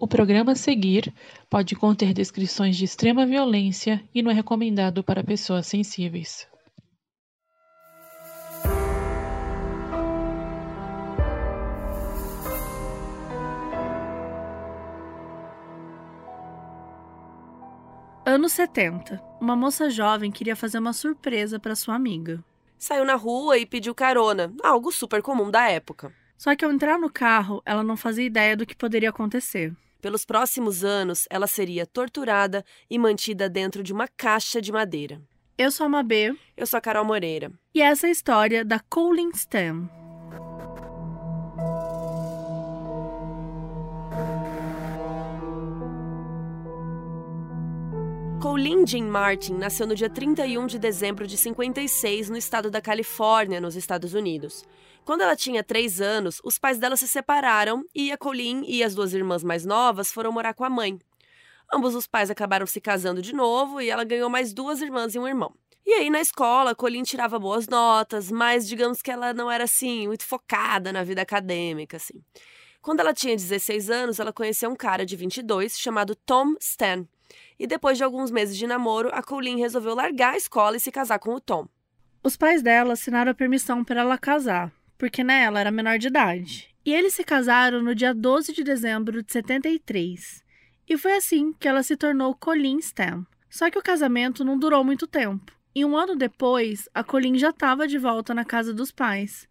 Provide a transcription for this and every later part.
O programa a seguir pode conter descrições de extrema violência e não é recomendado para pessoas sensíveis. Anos 70. Uma moça jovem queria fazer uma surpresa para sua amiga. Saiu na rua e pediu carona, algo super comum da época. Só que ao entrar no carro, ela não fazia ideia do que poderia acontecer. Pelos próximos anos, ela seria torturada e mantida dentro de uma caixa de madeira. Eu sou a Mabê. Eu sou a Carol Moreira. E essa é a história da Colin Stam. Colin Jean Martin nasceu no dia 31 de dezembro de 56 no estado da Califórnia, nos Estados Unidos. Quando ela tinha três anos, os pais dela se separaram e a Colin e as duas irmãs mais novas foram morar com a mãe. Ambos os pais acabaram se casando de novo e ela ganhou mais duas irmãs e um irmão. E aí, na escola, Colin tirava boas notas, mas digamos que ela não era assim, muito focada na vida acadêmica, assim. Quando ela tinha 16 anos, ela conheceu um cara de 22 chamado Tom Stan. E depois de alguns meses de namoro, a Colleen resolveu largar a escola e se casar com o Tom. Os pais dela assinaram a permissão para ela casar, porque né, ela era menor de idade. E eles se casaram no dia 12 de dezembro de 73. E foi assim que ela se tornou Colleen Stam. Só que o casamento não durou muito tempo. E um ano depois, a Colleen já estava de volta na casa dos pais.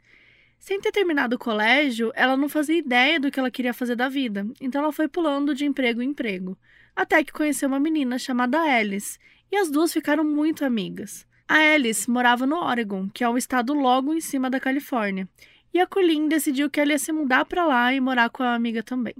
Sem ter terminado o colégio, ela não fazia ideia do que ela queria fazer da vida, então ela foi pulando de emprego em emprego, até que conheceu uma menina chamada Alice, e as duas ficaram muito amigas. A Alice morava no Oregon, que é um estado logo em cima da Califórnia, e a Colleen decidiu que ela ia se mudar para lá e morar com a amiga também.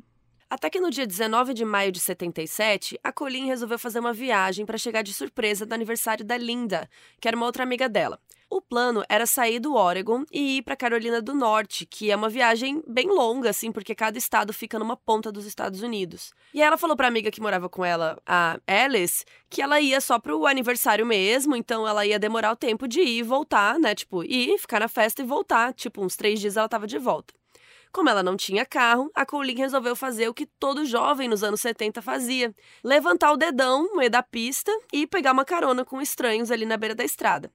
Até que no dia 19 de maio de 77, a Colleen resolveu fazer uma viagem para chegar de surpresa do aniversário da Linda, que era uma outra amiga dela. O plano era sair do Oregon e ir para Carolina do Norte, que é uma viagem bem longa, assim, porque cada estado fica numa ponta dos Estados Unidos. E ela falou para a amiga que morava com ela, a Alice, que ela ia só pro aniversário mesmo, então ela ia demorar o tempo de ir e voltar, né? Tipo, ir, ficar na festa e voltar. Tipo, uns três dias ela tava de volta. Como ela não tinha carro, a Colleen resolveu fazer o que todo jovem nos anos 70 fazia: levantar o dedão no meio da pista e pegar uma carona com estranhos ali na beira da estrada.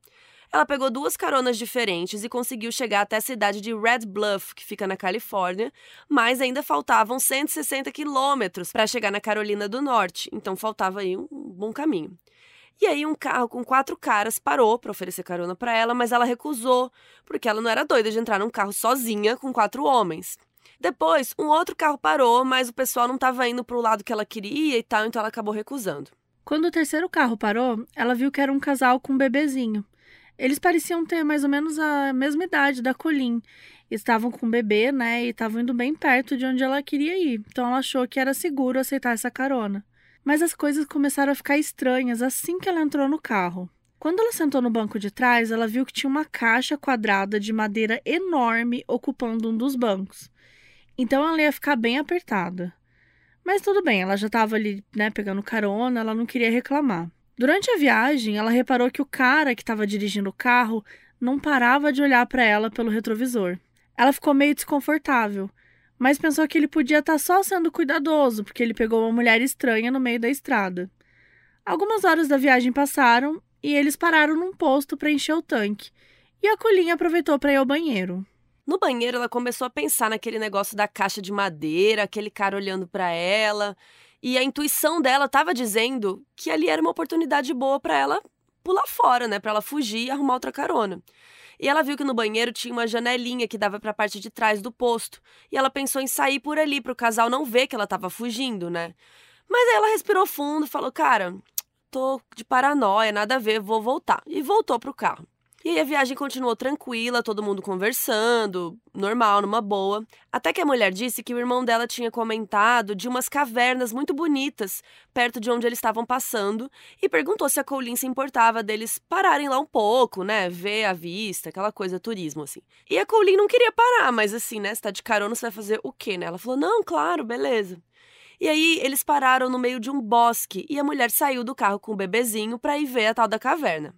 Ela pegou duas caronas diferentes e conseguiu chegar até a cidade de Red Bluff, que fica na Califórnia, mas ainda faltavam 160 quilômetros para chegar na Carolina do Norte, então faltava aí um bom caminho. E aí um carro com quatro caras parou para oferecer carona para ela, mas ela recusou, porque ela não era doida de entrar num carro sozinha com quatro homens. Depois, um outro carro parou, mas o pessoal não estava indo para o lado que ela queria e tal, então ela acabou recusando. Quando o terceiro carro parou, ela viu que era um casal com um bebezinho. Eles pareciam ter mais ou menos a mesma idade da Colin. Estavam com um bebê, né? E estavam indo bem perto de onde ela queria ir. Então ela achou que era seguro aceitar essa carona. Mas as coisas começaram a ficar estranhas assim que ela entrou no carro. Quando ela sentou no banco de trás, ela viu que tinha uma caixa quadrada de madeira enorme ocupando um dos bancos. Então ela ia ficar bem apertada. Mas tudo bem, ela já estava ali, né, pegando carona, ela não queria reclamar. Durante a viagem, ela reparou que o cara que estava dirigindo o carro não parava de olhar para ela pelo retrovisor. Ela ficou meio desconfortável, mas pensou que ele podia estar tá só sendo cuidadoso, porque ele pegou uma mulher estranha no meio da estrada. Algumas horas da viagem passaram e eles pararam num posto para encher o tanque. E a Colinha aproveitou para ir ao banheiro. No banheiro, ela começou a pensar naquele negócio da caixa de madeira, aquele cara olhando para ela. E a intuição dela estava dizendo que ali era uma oportunidade boa para ela pular fora, né? Para ela fugir e arrumar outra carona. E ela viu que no banheiro tinha uma janelinha que dava para a parte de trás do posto. E ela pensou em sair por ali para o casal não ver que ela estava fugindo, né? Mas aí ela respirou fundo falou: "Cara, tô de paranoia, nada a ver, vou voltar". E voltou pro carro. E aí a viagem continuou tranquila, todo mundo conversando, normal, numa boa. Até que a mulher disse que o irmão dela tinha comentado de umas cavernas muito bonitas perto de onde eles estavam passando e perguntou se a Colleen se importava deles pararem lá um pouco, né? Ver a vista, aquela coisa turismo, assim. E a Colleen não queria parar, mas assim, né? Você tá de carona, você vai fazer o quê, né? Ela falou: não, claro, beleza. E aí eles pararam no meio de um bosque e a mulher saiu do carro com o bebezinho para ir ver a tal da caverna.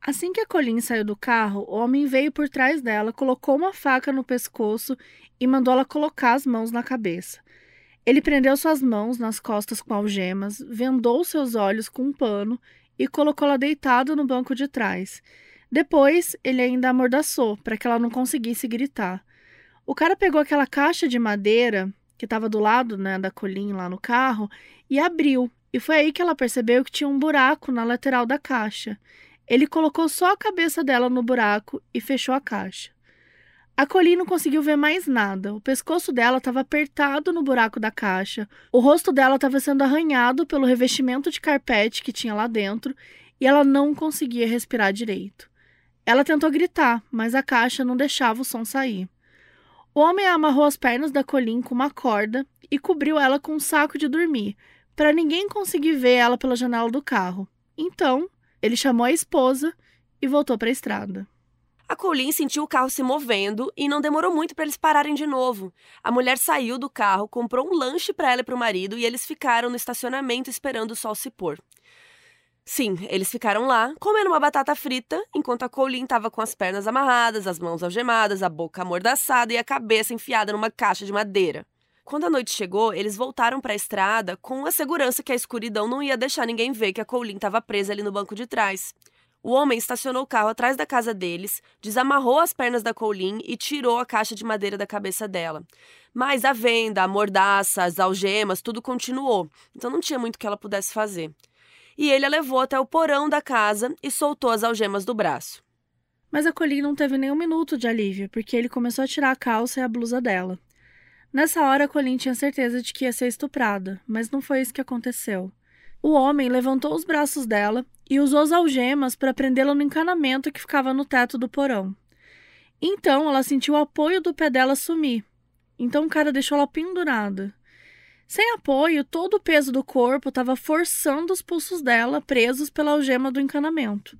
Assim que a Colin saiu do carro, o homem veio por trás dela, colocou uma faca no pescoço e mandou ela colocar as mãos na cabeça. Ele prendeu suas mãos nas costas com algemas, vendou seus olhos com um pano e colocou-la deitada no banco de trás. Depois, ele ainda amordaçou para que ela não conseguisse gritar. O cara pegou aquela caixa de madeira que estava do lado né, da colinha lá no carro e abriu. E foi aí que ela percebeu que tinha um buraco na lateral da caixa. Ele colocou só a cabeça dela no buraco e fechou a caixa. A Colleen não conseguiu ver mais nada. O pescoço dela estava apertado no buraco da caixa, o rosto dela estava sendo arranhado pelo revestimento de carpete que tinha lá dentro e ela não conseguia respirar direito. Ela tentou gritar, mas a caixa não deixava o som sair. O homem amarrou as pernas da Colleen com uma corda e cobriu ela com um saco de dormir, para ninguém conseguir ver ela pela janela do carro. Então, ele chamou a esposa e voltou para a estrada. A Colleen sentiu o carro se movendo e não demorou muito para eles pararem de novo. A mulher saiu do carro, comprou um lanche para ela e para o marido e eles ficaram no estacionamento esperando o sol se pôr. Sim, eles ficaram lá, comendo uma batata frita, enquanto a Colleen estava com as pernas amarradas, as mãos algemadas, a boca amordaçada e a cabeça enfiada numa caixa de madeira. Quando a noite chegou, eles voltaram para a estrada com a segurança que a escuridão não ia deixar ninguém ver que a Colleen estava presa ali no banco de trás. O homem estacionou o carro atrás da casa deles, desamarrou as pernas da Colleen e tirou a caixa de madeira da cabeça dela. Mas a venda, a mordaça, as algemas, tudo continuou, então não tinha muito que ela pudesse fazer. E ele a levou até o porão da casa e soltou as algemas do braço. Mas a Colleen não teve nem um minuto de alívio, porque ele começou a tirar a calça e a blusa dela. Nessa hora, a Colleen tinha certeza de que ia ser estuprada, mas não foi isso que aconteceu. O homem levantou os braços dela e usou as algemas para prendê-la no encanamento que ficava no teto do porão. Então ela sentiu o apoio do pé dela sumir. Então o cara deixou ela pendurada. Sem apoio, todo o peso do corpo estava forçando os pulsos dela, presos pela algema do encanamento.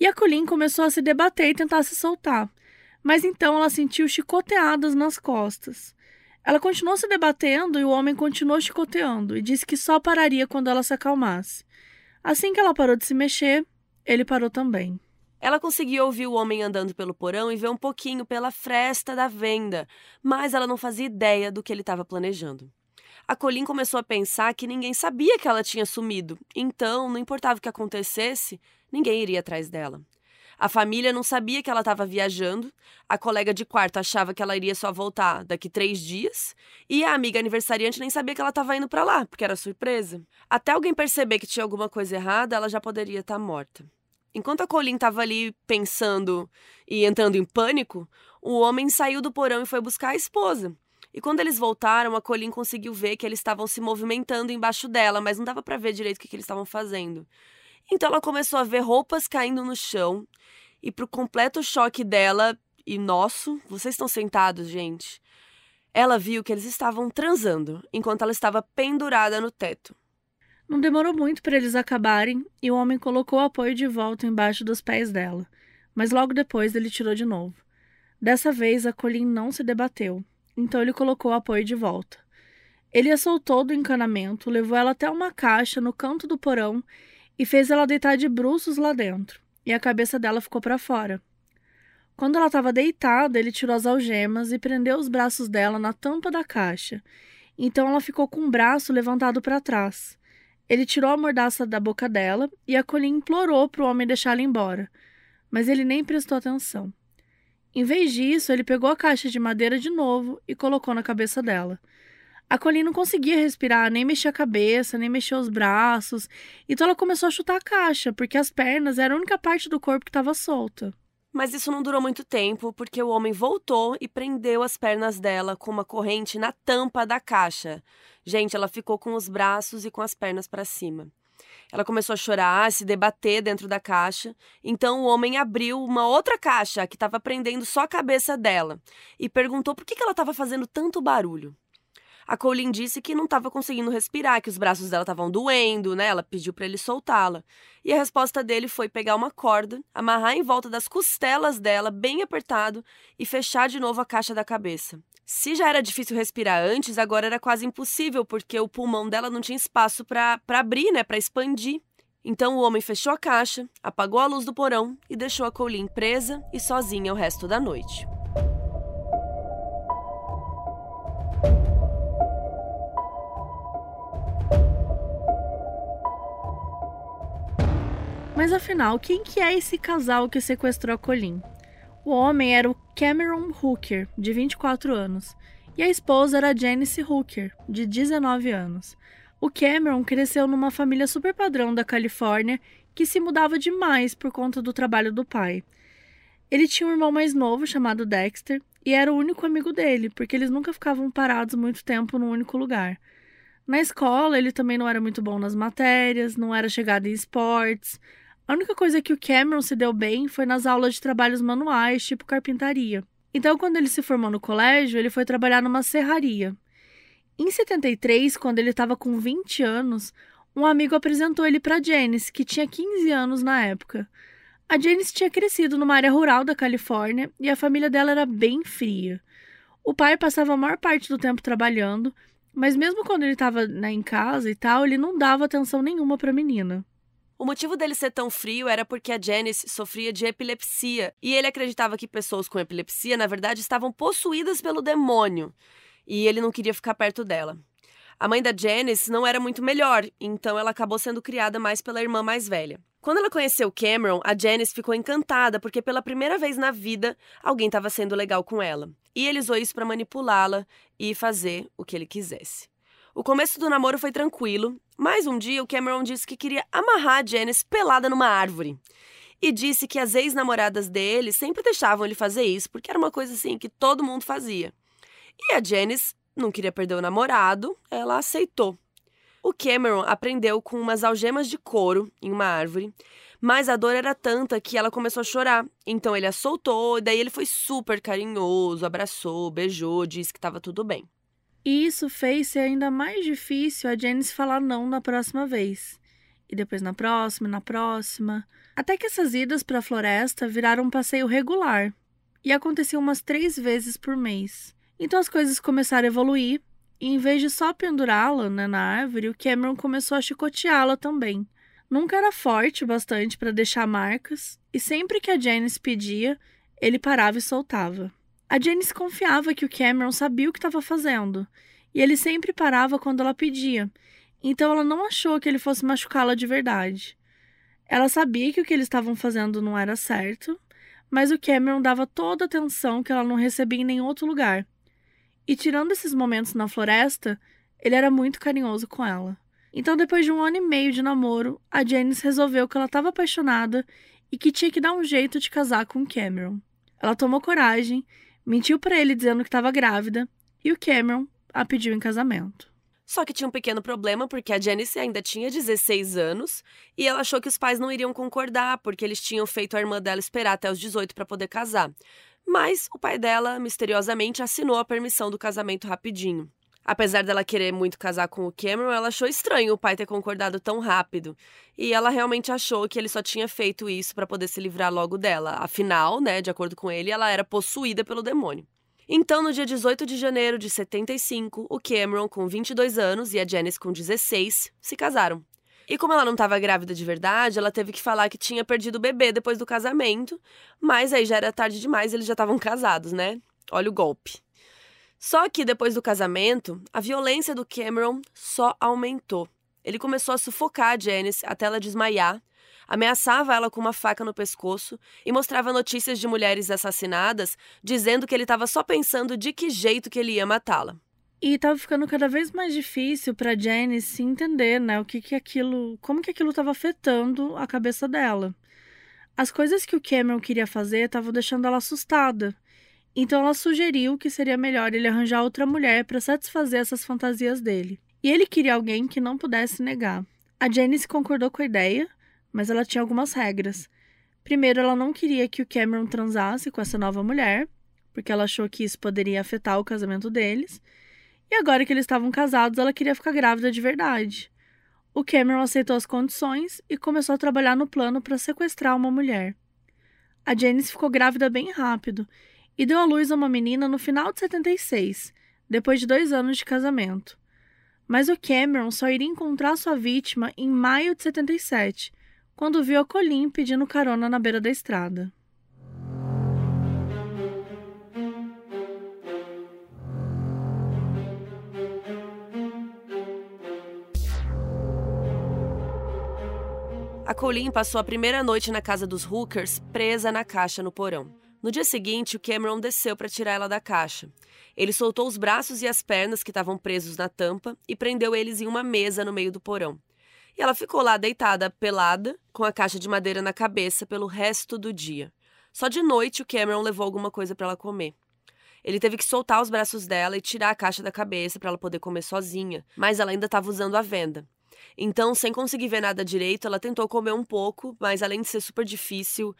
E a Colleen começou a se debater e tentar se soltar. Mas então ela sentiu chicoteadas nas costas. Ela continuou se debatendo e o homem continuou chicoteando e disse que só pararia quando ela se acalmasse. Assim que ela parou de se mexer, ele parou também. Ela conseguiu ouvir o homem andando pelo porão e ver um pouquinho pela fresta da venda, mas ela não fazia ideia do que ele estava planejando. A Colin começou a pensar que ninguém sabia que ela tinha sumido, então, não importava o que acontecesse, ninguém iria atrás dela. A família não sabia que ela estava viajando, a colega de quarto achava que ela iria só voltar daqui três dias, e a amiga aniversariante nem sabia que ela estava indo para lá, porque era surpresa. Até alguém perceber que tinha alguma coisa errada, ela já poderia estar tá morta. Enquanto a Colin estava ali pensando e entrando em pânico, o homem saiu do porão e foi buscar a esposa. E quando eles voltaram, a Colin conseguiu ver que eles estavam se movimentando embaixo dela, mas não dava para ver direito o que, que eles estavam fazendo. Então ela começou a ver roupas caindo no chão e pro completo choque dela e nosso, vocês estão sentados, gente. Ela viu que eles estavam transando enquanto ela estava pendurada no teto. Não demorou muito para eles acabarem e o homem colocou o apoio de volta embaixo dos pés dela, mas logo depois ele tirou de novo. Dessa vez a Colin não se debateu, então ele colocou o apoio de volta. Ele a soltou do encanamento, levou ela até uma caixa no canto do porão e fez ela deitar de bruços lá dentro, e a cabeça dela ficou para fora. Quando ela estava deitada, ele tirou as algemas e prendeu os braços dela na tampa da caixa. Então ela ficou com o braço levantado para trás. Ele tirou a mordaça da boca dela e a Colin implorou para o homem deixá-la embora, mas ele nem prestou atenção. Em vez disso, ele pegou a caixa de madeira de novo e colocou na cabeça dela. A Colleen não conseguia respirar, nem mexer a cabeça, nem mexer os braços. Então ela começou a chutar a caixa, porque as pernas eram a única parte do corpo que estava solta. Mas isso não durou muito tempo, porque o homem voltou e prendeu as pernas dela com uma corrente na tampa da caixa. Gente, ela ficou com os braços e com as pernas para cima. Ela começou a chorar, a se debater dentro da caixa. Então o homem abriu uma outra caixa que estava prendendo só a cabeça dela e perguntou por que ela estava fazendo tanto barulho. A Colleen disse que não estava conseguindo respirar, que os braços dela estavam doendo, né? Ela pediu para ele soltá-la. E a resposta dele foi pegar uma corda, amarrar em volta das costelas dela, bem apertado, e fechar de novo a caixa da cabeça. Se já era difícil respirar antes, agora era quase impossível, porque o pulmão dela não tinha espaço para abrir, né? Para expandir. Então o homem fechou a caixa, apagou a luz do porão e deixou a Colleen presa e sozinha o resto da noite. Mas afinal, quem que é esse casal que sequestrou a Colleen? O homem era o Cameron Hooker, de 24 anos, e a esposa era a Janice Hooker, de 19 anos. O Cameron cresceu numa família super padrão da Califórnia que se mudava demais por conta do trabalho do pai. Ele tinha um irmão mais novo chamado Dexter e era o único amigo dele, porque eles nunca ficavam parados muito tempo num único lugar. Na escola, ele também não era muito bom nas matérias, não era chegado em esportes. A única coisa que o Cameron se deu bem foi nas aulas de trabalhos manuais, tipo carpintaria. Então, quando ele se formou no colégio, ele foi trabalhar numa serraria. Em 73, quando ele estava com 20 anos, um amigo apresentou ele para Janice, que tinha 15 anos na época. A Janice tinha crescido numa área rural da Califórnia e a família dela era bem fria. O pai passava a maior parte do tempo trabalhando, mas mesmo quando ele estava né, em casa e tal, ele não dava atenção nenhuma para a menina. O motivo dele ser tão frio era porque a Janice sofria de epilepsia e ele acreditava que pessoas com epilepsia, na verdade, estavam possuídas pelo demônio e ele não queria ficar perto dela. A mãe da Janice não era muito melhor, então ela acabou sendo criada mais pela irmã mais velha. Quando ela conheceu Cameron, a Janice ficou encantada porque pela primeira vez na vida alguém estava sendo legal com ela. E ele usou isso para manipulá-la e fazer o que ele quisesse. O começo do namoro foi tranquilo, mas um dia o Cameron disse que queria amarrar a Janice pelada numa árvore. E disse que as ex-namoradas dele sempre deixavam ele fazer isso, porque era uma coisa assim que todo mundo fazia. E a Janice não queria perder o namorado, ela aceitou. O Cameron aprendeu com umas algemas de couro em uma árvore, mas a dor era tanta que ela começou a chorar. Então ele a soltou, e daí ele foi super carinhoso, abraçou, beijou, disse que estava tudo bem. E isso fez ser ainda mais difícil a Janice falar não na próxima vez. E depois na próxima, na próxima. Até que essas idas para a floresta viraram um passeio regular. E aconteciam umas três vezes por mês. Então as coisas começaram a evoluir, e em vez de só pendurá-la né, na árvore, o Cameron começou a chicoteá-la também. Nunca era forte o bastante para deixar marcas, e sempre que a Janice pedia, ele parava e soltava. A Janice confiava que o Cameron sabia o que estava fazendo, e ele sempre parava quando ela pedia, então ela não achou que ele fosse machucá-la de verdade. Ela sabia que o que eles estavam fazendo não era certo, mas o Cameron dava toda a atenção que ela não recebia em nenhum outro lugar. E tirando esses momentos na floresta, ele era muito carinhoso com ela. Então, depois de um ano e meio de namoro, a Janice resolveu que ela estava apaixonada e que tinha que dar um jeito de casar com Cameron. Ela tomou coragem, mentiu para ele dizendo que estava grávida e o Cameron a pediu em casamento. Só que tinha um pequeno problema porque a Janice ainda tinha 16 anos e ela achou que os pais não iriam concordar porque eles tinham feito a irmã dela esperar até os 18 para poder casar. Mas o pai dela, misteriosamente, assinou a permissão do casamento rapidinho. Apesar dela querer muito casar com o Cameron, ela achou estranho o pai ter concordado tão rápido. E ela realmente achou que ele só tinha feito isso para poder se livrar logo dela. Afinal, né, de acordo com ele, ela era possuída pelo demônio. Então, no dia 18 de janeiro de 75, o Cameron, com 22 anos, e a Janice, com 16, se casaram. E como ela não estava grávida de verdade, ela teve que falar que tinha perdido o bebê depois do casamento, mas aí já era tarde demais, eles já estavam casados, né? Olha o golpe. Só que depois do casamento, a violência do Cameron só aumentou. Ele começou a sufocar a Janice até ela desmaiar, ameaçava ela com uma faca no pescoço e mostrava notícias de mulheres assassinadas, dizendo que ele estava só pensando de que jeito que ele ia matá-la. E estava ficando cada vez mais difícil para Janice entender, né, o que que aquilo, como que aquilo estava afetando a cabeça dela. As coisas que o Cameron queria fazer estavam deixando ela assustada. Então ela sugeriu que seria melhor ele arranjar outra mulher para satisfazer essas fantasias dele. E ele queria alguém que não pudesse negar. A Janice concordou com a ideia, mas ela tinha algumas regras. Primeiro, ela não queria que o Cameron transasse com essa nova mulher, porque ela achou que isso poderia afetar o casamento deles. E agora que eles estavam casados, ela queria ficar grávida de verdade. O Cameron aceitou as condições e começou a trabalhar no plano para sequestrar uma mulher. A Janice ficou grávida bem rápido e deu à luz a uma menina no final de 76, depois de dois anos de casamento. Mas o Cameron só iria encontrar sua vítima em maio de 77, quando viu a Colleen pedindo carona na beira da estrada. A Colleen passou a primeira noite na casa dos Hookers, presa na caixa no porão. No dia seguinte, o Cameron desceu para tirar ela da caixa. Ele soltou os braços e as pernas que estavam presos na tampa e prendeu eles em uma mesa no meio do porão. E ela ficou lá deitada, pelada, com a caixa de madeira na cabeça pelo resto do dia. Só de noite o Cameron levou alguma coisa para ela comer. Ele teve que soltar os braços dela e tirar a caixa da cabeça para ela poder comer sozinha, mas ela ainda estava usando a venda. Então, sem conseguir ver nada direito, ela tentou comer um pouco, mas além de ser super difícil,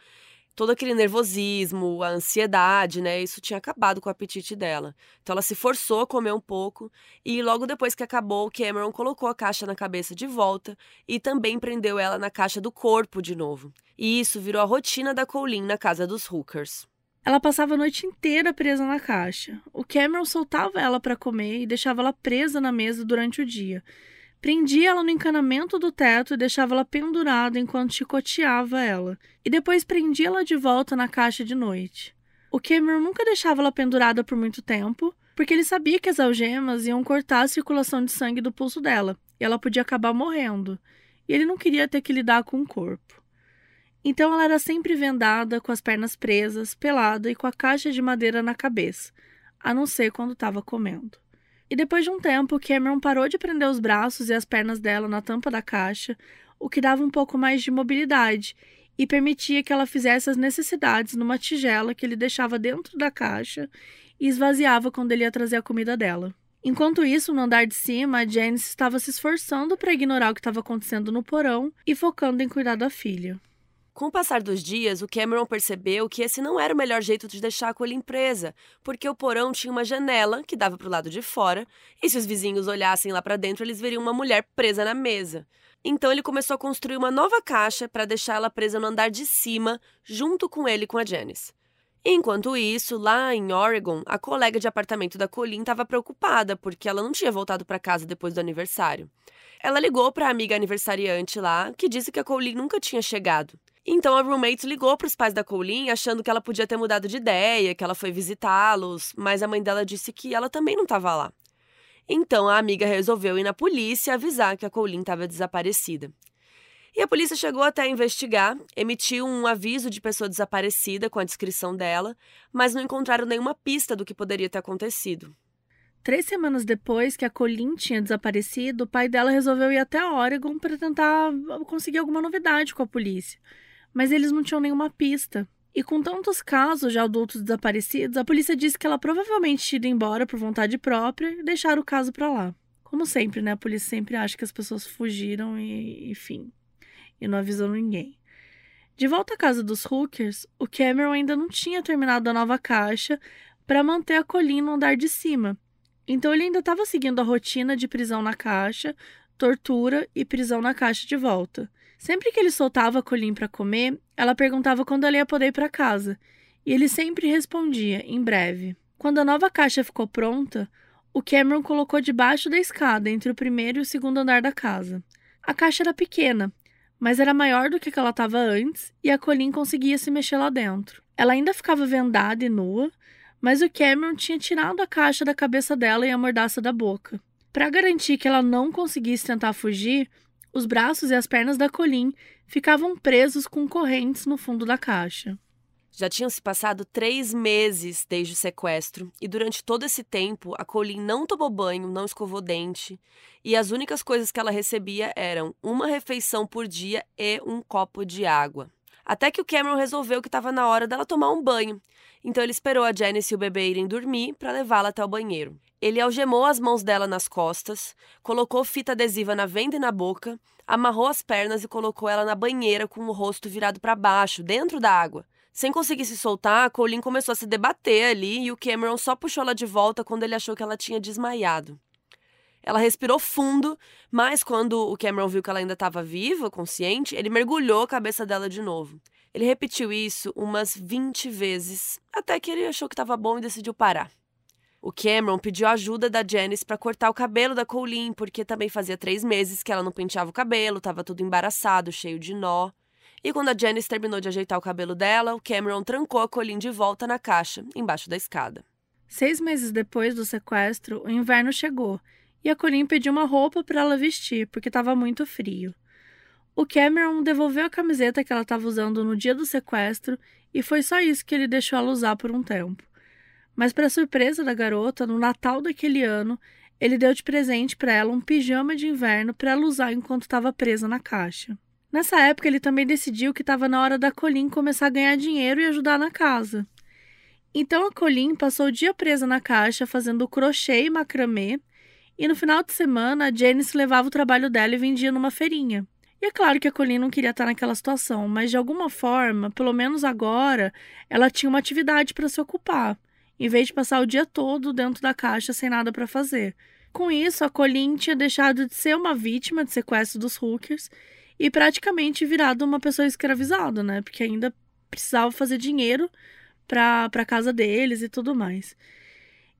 todo aquele nervosismo, a ansiedade, né? Isso tinha acabado com o apetite dela. Então ela se forçou a comer um pouco e logo depois que acabou, Cameron colocou a caixa na cabeça de volta e também prendeu ela na caixa do corpo de novo. E isso virou a rotina da Colleen na casa dos Hookers. Ela passava a noite inteira presa na caixa. O Cameron soltava ela para comer e deixava ela presa na mesa durante o dia. Prendia ela no encanamento do teto e deixava ela pendurada enquanto chicoteava ela. E depois prendia ela de volta na caixa de noite. O Cameron nunca deixava ela pendurada por muito tempo, porque ele sabia que as algemas iam cortar a circulação de sangue do pulso dela e ela podia acabar morrendo. E ele não queria ter que lidar com o corpo. Então ela era sempre vendada, com as pernas presas, pelada e com a caixa de madeira na cabeça, a não ser quando estava comendo. E depois de um tempo, Cameron parou de prender os braços e as pernas dela na tampa da caixa, o que dava um pouco mais de mobilidade e permitia que ela fizesse as necessidades numa tigela que ele deixava dentro da caixa e esvaziava quando ele ia trazer a comida dela. Enquanto isso, no andar de cima, a Janice estava se esforçando para ignorar o que estava acontecendo no porão e focando em cuidar da filha. Com o passar dos dias, o Cameron percebeu que esse não era o melhor jeito de deixar a colher presa, porque o porão tinha uma janela que dava para o lado de fora, e se os vizinhos olhassem lá para dentro, eles veriam uma mulher presa na mesa. Então ele começou a construir uma nova caixa para deixar ela presa no andar de cima, junto com ele e com a Janice. Enquanto isso, lá em Oregon, a colega de apartamento da Colleen estava preocupada porque ela não tinha voltado para casa depois do aniversário. Ela ligou para a amiga aniversariante lá, que disse que a Colleen nunca tinha chegado. Então a roommate ligou para os pais da Colleen achando que ela podia ter mudado de ideia, que ela foi visitá-los, mas a mãe dela disse que ela também não estava lá. Então a amiga resolveu ir na polícia avisar que a Colleen estava desaparecida. E a polícia chegou até a investigar, emitiu um aviso de pessoa desaparecida com a descrição dela, mas não encontraram nenhuma pista do que poderia ter acontecido. Três semanas depois que a Colleen tinha desaparecido, o pai dela resolveu ir até Oregon para tentar conseguir alguma novidade com a polícia mas eles não tinham nenhuma pista. E com tantos casos de adultos desaparecidos, a polícia disse que ela provavelmente tinha ido embora por vontade própria e deixaram o caso para lá. Como sempre, né? A polícia sempre acha que as pessoas fugiram e, enfim, e não avisou ninguém. De volta à casa dos Hookers, o Cameron ainda não tinha terminado a nova caixa para manter a colina no andar de cima. Então ele ainda estava seguindo a rotina de prisão na caixa, tortura e prisão na caixa de volta. Sempre que ele soltava a Colin para comer, ela perguntava quando ela ia poder ir para casa, e ele sempre respondia, em breve. Quando a nova caixa ficou pronta, o Cameron colocou debaixo da escada entre o primeiro e o segundo andar da casa. A caixa era pequena, mas era maior do que ela estava antes e a Colin conseguia se mexer lá dentro. Ela ainda ficava vendada e nua, mas o Cameron tinha tirado a caixa da cabeça dela e a mordaça da boca. Para garantir que ela não conseguisse tentar fugir, os braços e as pernas da Colin ficavam presos com correntes no fundo da caixa. Já tinham se passado três meses desde o sequestro, e durante todo esse tempo a Colin não tomou banho, não escovou dente, e as únicas coisas que ela recebia eram uma refeição por dia e um copo de água. Até que o Cameron resolveu que estava na hora dela tomar um banho, então ele esperou a Janice e o bebê irem dormir para levá-la até o banheiro. Ele algemou as mãos dela nas costas, colocou fita adesiva na venda e na boca, amarrou as pernas e colocou ela na banheira com o rosto virado para baixo, dentro da água. Sem conseguir se soltar, a Colleen começou a se debater ali e o Cameron só puxou ela de volta quando ele achou que ela tinha desmaiado. Ela respirou fundo, mas quando o Cameron viu que ela ainda estava viva, consciente, ele mergulhou a cabeça dela de novo. Ele repetiu isso umas 20 vezes, até que ele achou que estava bom e decidiu parar. O Cameron pediu ajuda da Janice para cortar o cabelo da Colleen, porque também fazia três meses que ela não penteava o cabelo, estava tudo embaraçado, cheio de nó. E quando a Janice terminou de ajeitar o cabelo dela, o Cameron trancou a Colleen de volta na caixa, embaixo da escada. Seis meses depois do sequestro, o inverno chegou e a Colleen pediu uma roupa para ela vestir, porque estava muito frio. O Cameron devolveu a camiseta que ela estava usando no dia do sequestro e foi só isso que ele deixou ela usar por um tempo. Mas, para surpresa da garota, no Natal daquele ano, ele deu de presente para ela um pijama de inverno para ela usar enquanto estava presa na caixa. Nessa época, ele também decidiu que estava na hora da Colin começar a ganhar dinheiro e ajudar na casa. Então a Colin passou o dia presa na caixa fazendo crochê e macramê, e no final de semana a Janice levava o trabalho dela e vendia numa feirinha. E é claro que a Colleen não queria estar naquela situação, mas de alguma forma, pelo menos agora, ela tinha uma atividade para se ocupar, em vez de passar o dia todo dentro da caixa sem nada para fazer. Com isso, a Colleen tinha deixado de ser uma vítima de sequestro dos hookers e praticamente virado uma pessoa escravizada, né? Porque ainda precisava fazer dinheiro para a casa deles e tudo mais.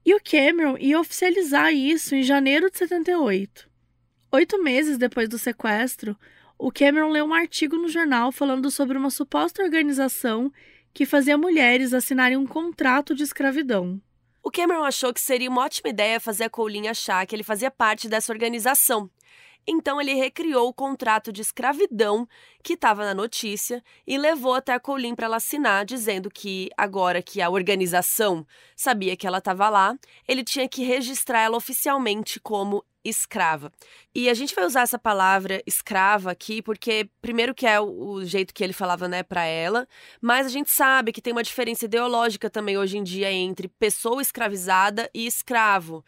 E o Cameron ia oficializar isso em janeiro de 78. Oito meses depois do sequestro, o Cameron leu um artigo no jornal falando sobre uma suposta organização que fazia mulheres assinarem um contrato de escravidão. O Cameron achou que seria uma ótima ideia fazer a Colleen achar que ele fazia parte dessa organização. Então ele recriou o contrato de escravidão que estava na notícia e levou até a Colleen para ela assinar, dizendo que agora que a organização sabia que ela estava lá, ele tinha que registrar ela oficialmente como escrava. E a gente vai usar essa palavra escrava aqui porque primeiro que é o, jeito que ele falava, né, para ela, mas a gente sabe que tem uma diferença ideológica também hoje em dia entre pessoa escravizada e escravo.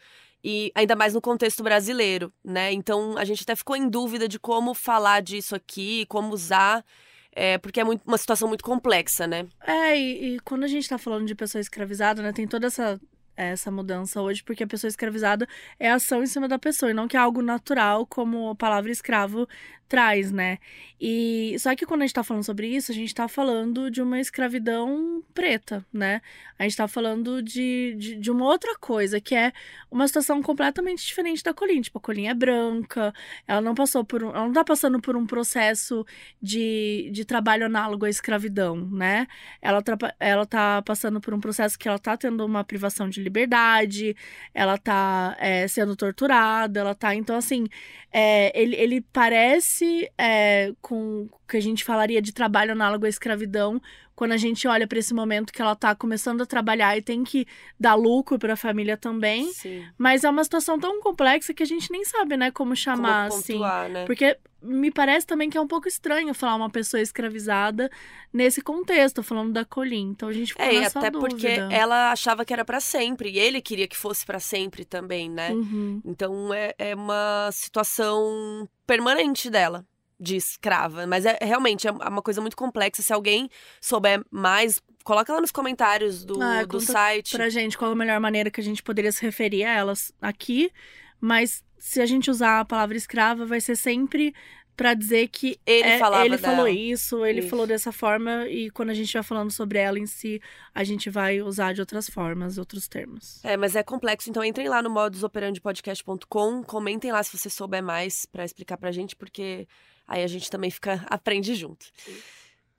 E ainda mais no contexto brasileiro, né? Então a gente até ficou em dúvida de como falar disso aqui, como usar é, porque é muito, uma situação muito complexa, né? É, e, e, quando a gente tá falando de pessoa escravizada, né, tem toda essa essa mudança hoje, porque a pessoa escravizada é ação em cima da pessoa, e não que é algo natural, como a palavra escravo traz, né? E só que quando a gente tá falando sobre isso, a gente tá falando de uma escravidão preta, né? A gente tá falando de, de, de uma outra coisa, que é uma situação completamente diferente da Colin. Tipo, a Colin é branca, ela não passou por um, ela não tá passando por um processo de, de trabalho análogo à escravidão, né? Ela, ela tá passando por um processo que ela tá tendo uma privação de liberdade, ela tá é, sendo torturada, ela tá. Então, assim, é, ele, ele parece é, com o que a gente falaria de trabalho análogo à escravidão, quando a gente olha para esse momento que ela está começando a trabalhar e tem que dar lucro para a família também. Sim. Mas é uma situação tão complexa que a gente nem sabe, né, como chamar como assim. Né? Porque me parece também que é um pouco estranho falar uma pessoa escravizada nesse contexto, falando da Colin. Então a gente ficou é, nessa até dúvida. porque ela achava que era para sempre e ele queria que fosse para sempre também, né? Uhum. Então é, é uma situação permanente dela de escrava. Mas é realmente é uma coisa muito complexa. Se alguém souber mais, coloca lá nos comentários do, ah, do site. Pra gente qual a melhor maneira que a gente poderia se referir a elas aqui. Mas se a gente usar a palavra escrava, vai ser sempre para dizer que ele, é, ele falou isso, ele isso. falou dessa forma e quando a gente vai falando sobre ela em si, a gente vai usar de outras formas, outros termos. É, mas é complexo, então entrem lá no modusoperandipodcast.com, comentem lá se você souber mais para explicar pra gente, porque Aí a gente também fica aprende junto. Sim.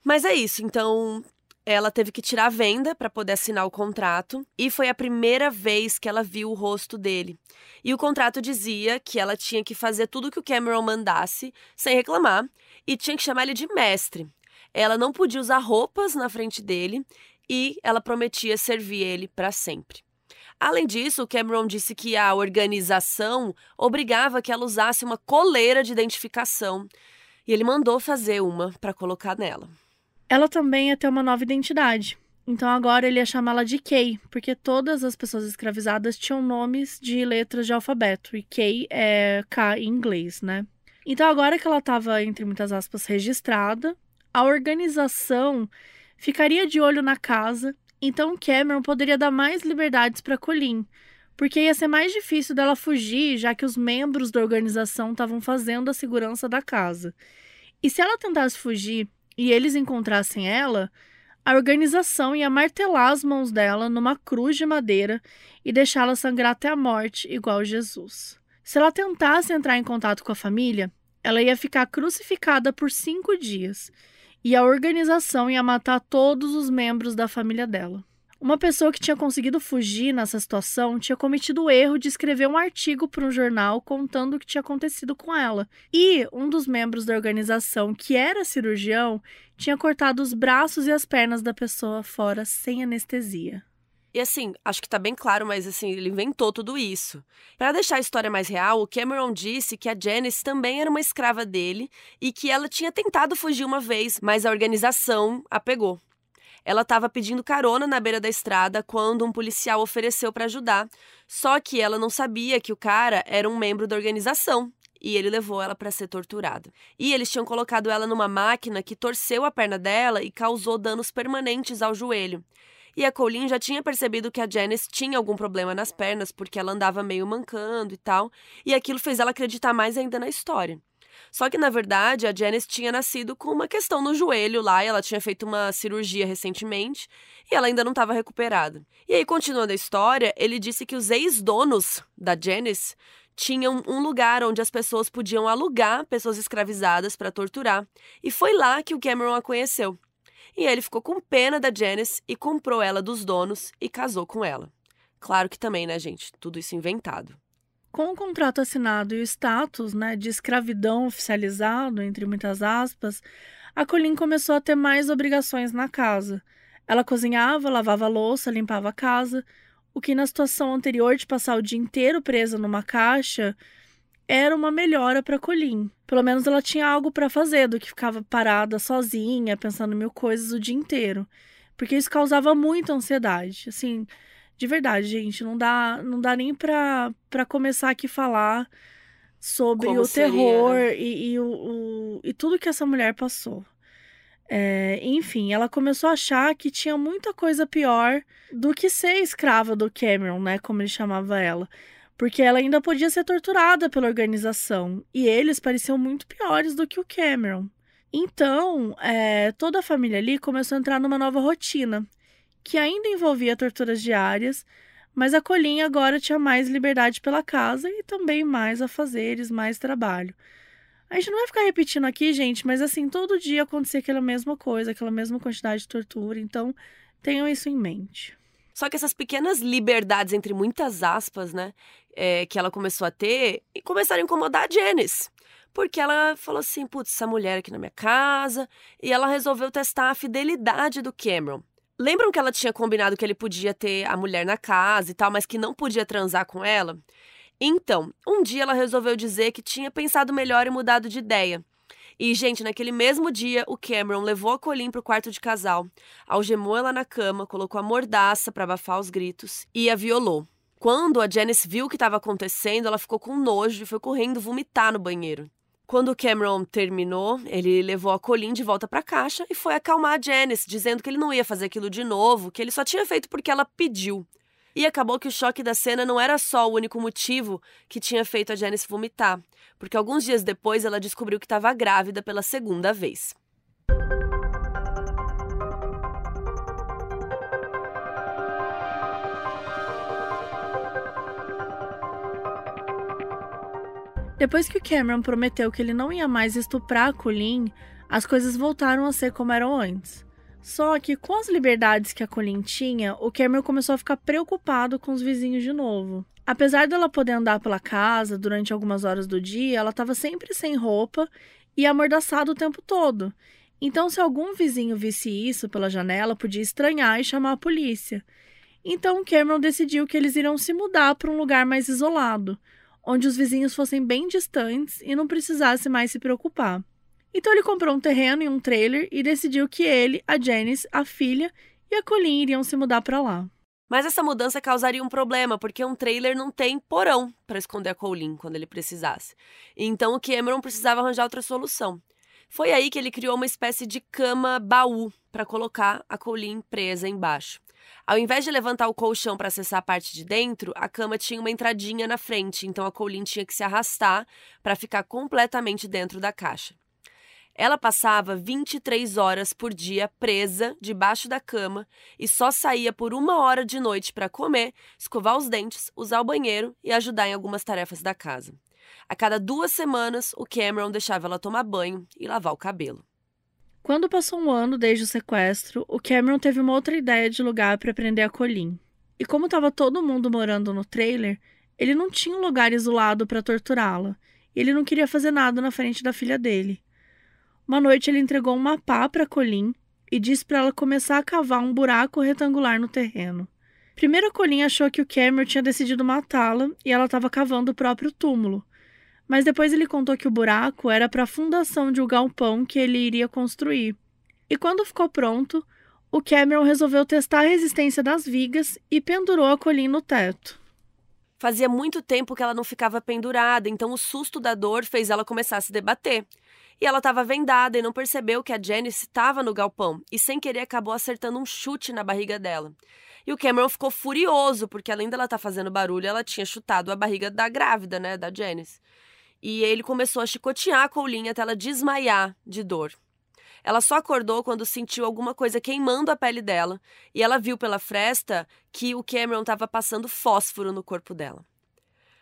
Mas é isso, então ela teve que tirar a venda para poder assinar o contrato e foi a primeira vez que ela viu o rosto dele. E o contrato dizia que ela tinha que fazer tudo que o Cameron mandasse sem reclamar e tinha que chamar ele de mestre. Ela não podia usar roupas na frente dele e ela prometia servir ele para sempre. Além disso, o Cameron disse que a organização obrigava que ela usasse uma coleira de identificação e ele mandou fazer uma para colocar nela. Ela também ia ter uma nova identidade. Então agora ele ia chamá-la de Kay, porque todas as pessoas escravizadas tinham nomes de letras de alfabeto, e Kay é K em inglês, né? Então agora que ela estava, entre muitas aspas, registrada, a organização ficaria de olho na casa, então Cameron poderia dar mais liberdades para Colin, porque ia ser mais difícil dela fugir, já que os membros da organização estavam fazendo a segurança da casa. E se ela tentasse fugir e eles encontrassem ela, a organização ia martelar as mãos dela numa cruz de madeira e deixá-la sangrar até a morte, igual Jesus. Se ela tentasse entrar em contato com a família, ela ia ficar crucificada por cinco dias e a organização ia matar todos os membros da família dela. Uma pessoa que tinha conseguido fugir nessa situação tinha cometido o erro de escrever um artigo para um jornal contando o que tinha acontecido com ela. E um dos membros da organização, que era cirurgião, tinha cortado os braços e as pernas da pessoa fora sem anestesia. E assim, acho que tá bem claro, mas assim, ele inventou tudo isso. Para deixar a história mais real, o Cameron disse que a Janice também era uma escrava dele e que ela tinha tentado fugir uma vez, mas a organização a pegou. Ela estava pedindo carona na beira da estrada quando um policial ofereceu para ajudar, só que ela não sabia que o cara era um membro da organização e ele levou ela para ser torturada. E eles tinham colocado ela numa máquina que torceu a perna dela e causou danos permanentes ao joelho. E a Colleen já tinha percebido que a Janice tinha algum problema nas pernas, porque ela andava meio mancando e tal, e aquilo fez ela acreditar mais ainda na história. Só que, na verdade, a Janice tinha nascido com uma questão no joelho lá, e ela tinha feito uma cirurgia recentemente, e ela ainda não estava recuperada. E aí, continuando a história, ele disse que os ex-donos da Janice tinham um lugar onde as pessoas podiam alugar pessoas escravizadas para torturar, e foi lá que o Cameron a conheceu. E ele ficou com pena da Janice e comprou ela dos donos e casou com ela. Claro que também, né, gente? Tudo isso inventado. Com o contrato assinado e o status né, de escravidão oficializado, entre muitas aspas, a Colin começou a ter mais obrigações na casa. Ela cozinhava, lavava louça, limpava a casa, o que na situação anterior de passar o dia inteiro presa numa caixa era uma melhora para Colin. Pelo menos ela tinha algo para fazer do que ficava parada sozinha, pensando mil coisas o dia inteiro. Porque isso causava muita ansiedade. Assim, de verdade, gente, não dá, não dá nem para começar aqui falar sobre Como o seria? terror e, e, o, o, e tudo que essa mulher passou. É, enfim, ela começou a achar que tinha muita coisa pior do que ser escrava do Cameron, né? Como ele chamava ela porque ela ainda podia ser torturada pela organização e eles pareciam muito piores do que o Cameron. Então, é, toda a família ali começou a entrar numa nova rotina, que ainda envolvia torturas diárias, mas a Colin agora tinha mais liberdade pela casa e também mais afazeres, mais trabalho. A gente não vai ficar repetindo aqui, gente, mas assim, todo dia acontecia aquela mesma coisa, aquela mesma quantidade de tortura, então tenham isso em mente. Só que essas pequenas liberdades, entre muitas aspas, né, é, que ela começou a ter, começaram a incomodar a Janice. Porque ela falou assim: putz, essa mulher aqui na minha casa. E ela resolveu testar a fidelidade do Cameron. Lembram que ela tinha combinado que ele podia ter a mulher na casa e tal, mas que não podia transar com ela? Então, um dia ela resolveu dizer que tinha pensado melhor e mudado de ideia. E, gente, naquele mesmo dia, o Cameron levou a Colin pro quarto de casal, algemou ela na cama, colocou a mordaça para abafar os gritos e a violou. Quando a Janice viu o que estava acontecendo, ela ficou com nojo e foi correndo vomitar no banheiro. Quando Cameron terminou, ele levou a Colin de volta para a caixa e foi acalmar a Janice, dizendo que ele não ia fazer aquilo de novo, que ele só tinha feito porque ela pediu. E acabou que o choque da cena não era só o único motivo que tinha feito a Janice vomitar, porque alguns dias depois ela descobriu que estava grávida pela segunda vez. Depois que o Cameron prometeu que ele não ia mais estuprar a Colleen, as coisas voltaram a ser como eram antes. Só que com as liberdades que a Colleen tinha, o Cameron começou a ficar preocupado com os vizinhos de novo. Apesar dela poder andar pela casa durante algumas horas do dia, ela estava sempre sem roupa e amordaçada o tempo todo. Então, se algum vizinho visse isso pela janela, podia estranhar e chamar a polícia. Então, Cameron decidiu que eles iriam se mudar para um lugar mais isolado, onde os vizinhos fossem bem distantes e não precisasse mais se preocupar. Então ele comprou um terreno e um trailer e decidiu que ele, a Janice, a filha e a Colin iriam se mudar para lá. Mas essa mudança causaria um problema, porque um trailer não tem porão para esconder a Colin quando ele precisasse. Então o Cameron precisava arranjar outra solução. Foi aí que ele criou uma espécie de cama baú para colocar a Colin presa embaixo. Ao invés de levantar o colchão para acessar a parte de dentro, a cama tinha uma entradinha na frente, então a Colin tinha que se arrastar para ficar completamente dentro da caixa. Ela passava 23 horas por dia presa debaixo da cama e só saía por uma hora de noite para comer, escovar os dentes, usar o banheiro e ajudar em algumas tarefas da casa. A cada duas semanas, o Cameron deixava ela tomar banho e lavar o cabelo. Quando passou um ano desde o sequestro, o Cameron teve uma outra ideia de lugar para prender a Colleen. E como estava todo mundo morando no trailer, ele não tinha um lugar isolado para torturá-la. Ele não queria fazer nada na frente da filha dele. Uma noite ele entregou uma pá para Colleen e disse para ela começar a cavar um buraco retangular no terreno. Primeiro a Colleen achou que o Cameron tinha decidido matá-la e ela estava cavando o próprio túmulo. Mas depois ele contou que o buraco era para a fundação de um galpão que ele iria construir. E quando ficou pronto, o Cameron resolveu testar a resistência das vigas e pendurou a Colleen no teto. Fazia muito tempo que ela não ficava pendurada, então o susto da dor fez ela começar a se debater. E ela estava vendada e não percebeu que a Janice estava no galpão e, sem querer, acabou acertando um chute na barriga dela. E o Cameron ficou furioso, porque além dela estar tá fazendo barulho, ela tinha chutado a barriga da grávida, né, da Janice. E ele começou a chicotear a Colleen até ela desmaiar de dor. Ela só acordou quando sentiu alguma coisa queimando a pele dela e ela viu pela fresta que o Cameron estava passando fósforo no corpo dela.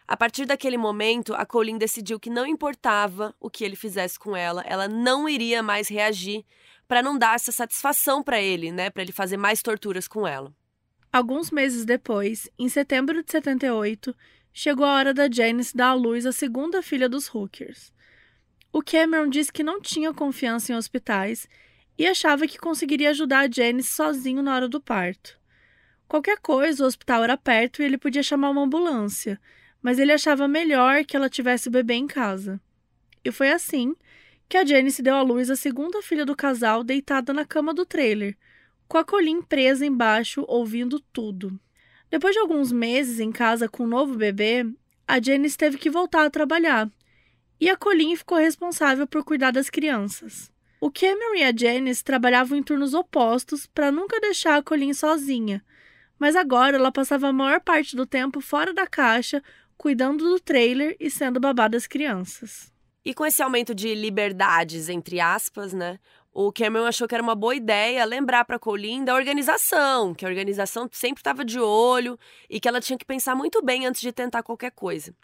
A partir daquele momento, a Colleen decidiu que não importava o que ele fizesse com ela, ela não iria mais reagir para não dar essa satisfação para ele, né, para ele fazer mais torturas com ela. Alguns meses depois, em setembro de 78, chegou a hora da Janice dar à luz a segunda filha dos Hookers. O Cameron disse que não tinha confiança em hospitais e achava que conseguiria ajudar a Janice sozinho na hora do parto. Qualquer coisa, o hospital era perto e ele podia chamar uma ambulância, mas ele achava melhor que ela tivesse o bebê em casa. E foi assim que a Janice deu à luz a segunda filha do casal deitada na cama do trailer, com a Colleen presa embaixo, ouvindo tudo. Depois de alguns meses em casa com o um novo bebê, a Janice teve que voltar a trabalhar e a Colleen ficou responsável por cuidar das crianças. O Cameron e a Janice trabalhavam em turnos opostos para nunca deixar a Colleen sozinha, mas agora ela passava a maior parte do tempo fora da caixa, cuidando do trailer e sendo babá das crianças. E com esse aumento de liberdades, entre aspas, né? O Cameron achou que era uma boa ideia lembrar para Colleen da organização, que a organização sempre estava de olho e que ela tinha que pensar muito bem antes de tentar qualquer coisa.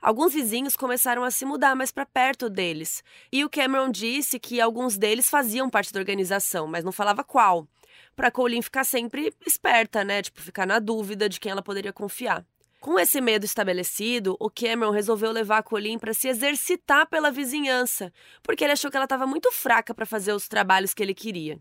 Alguns vizinhos começaram a se mudar mais para perto deles, e o Cameron disse que alguns deles faziam parte da organização, mas não falava qual. Para Colleen ficar sempre esperta, né? Tipo, ficar na dúvida de quem ela poderia confiar. Com esse medo estabelecido, o Cameron resolveu levar a Colleen para se exercitar pela vizinhança, porque ele achou que ela estava muito fraca para fazer os trabalhos que ele queria.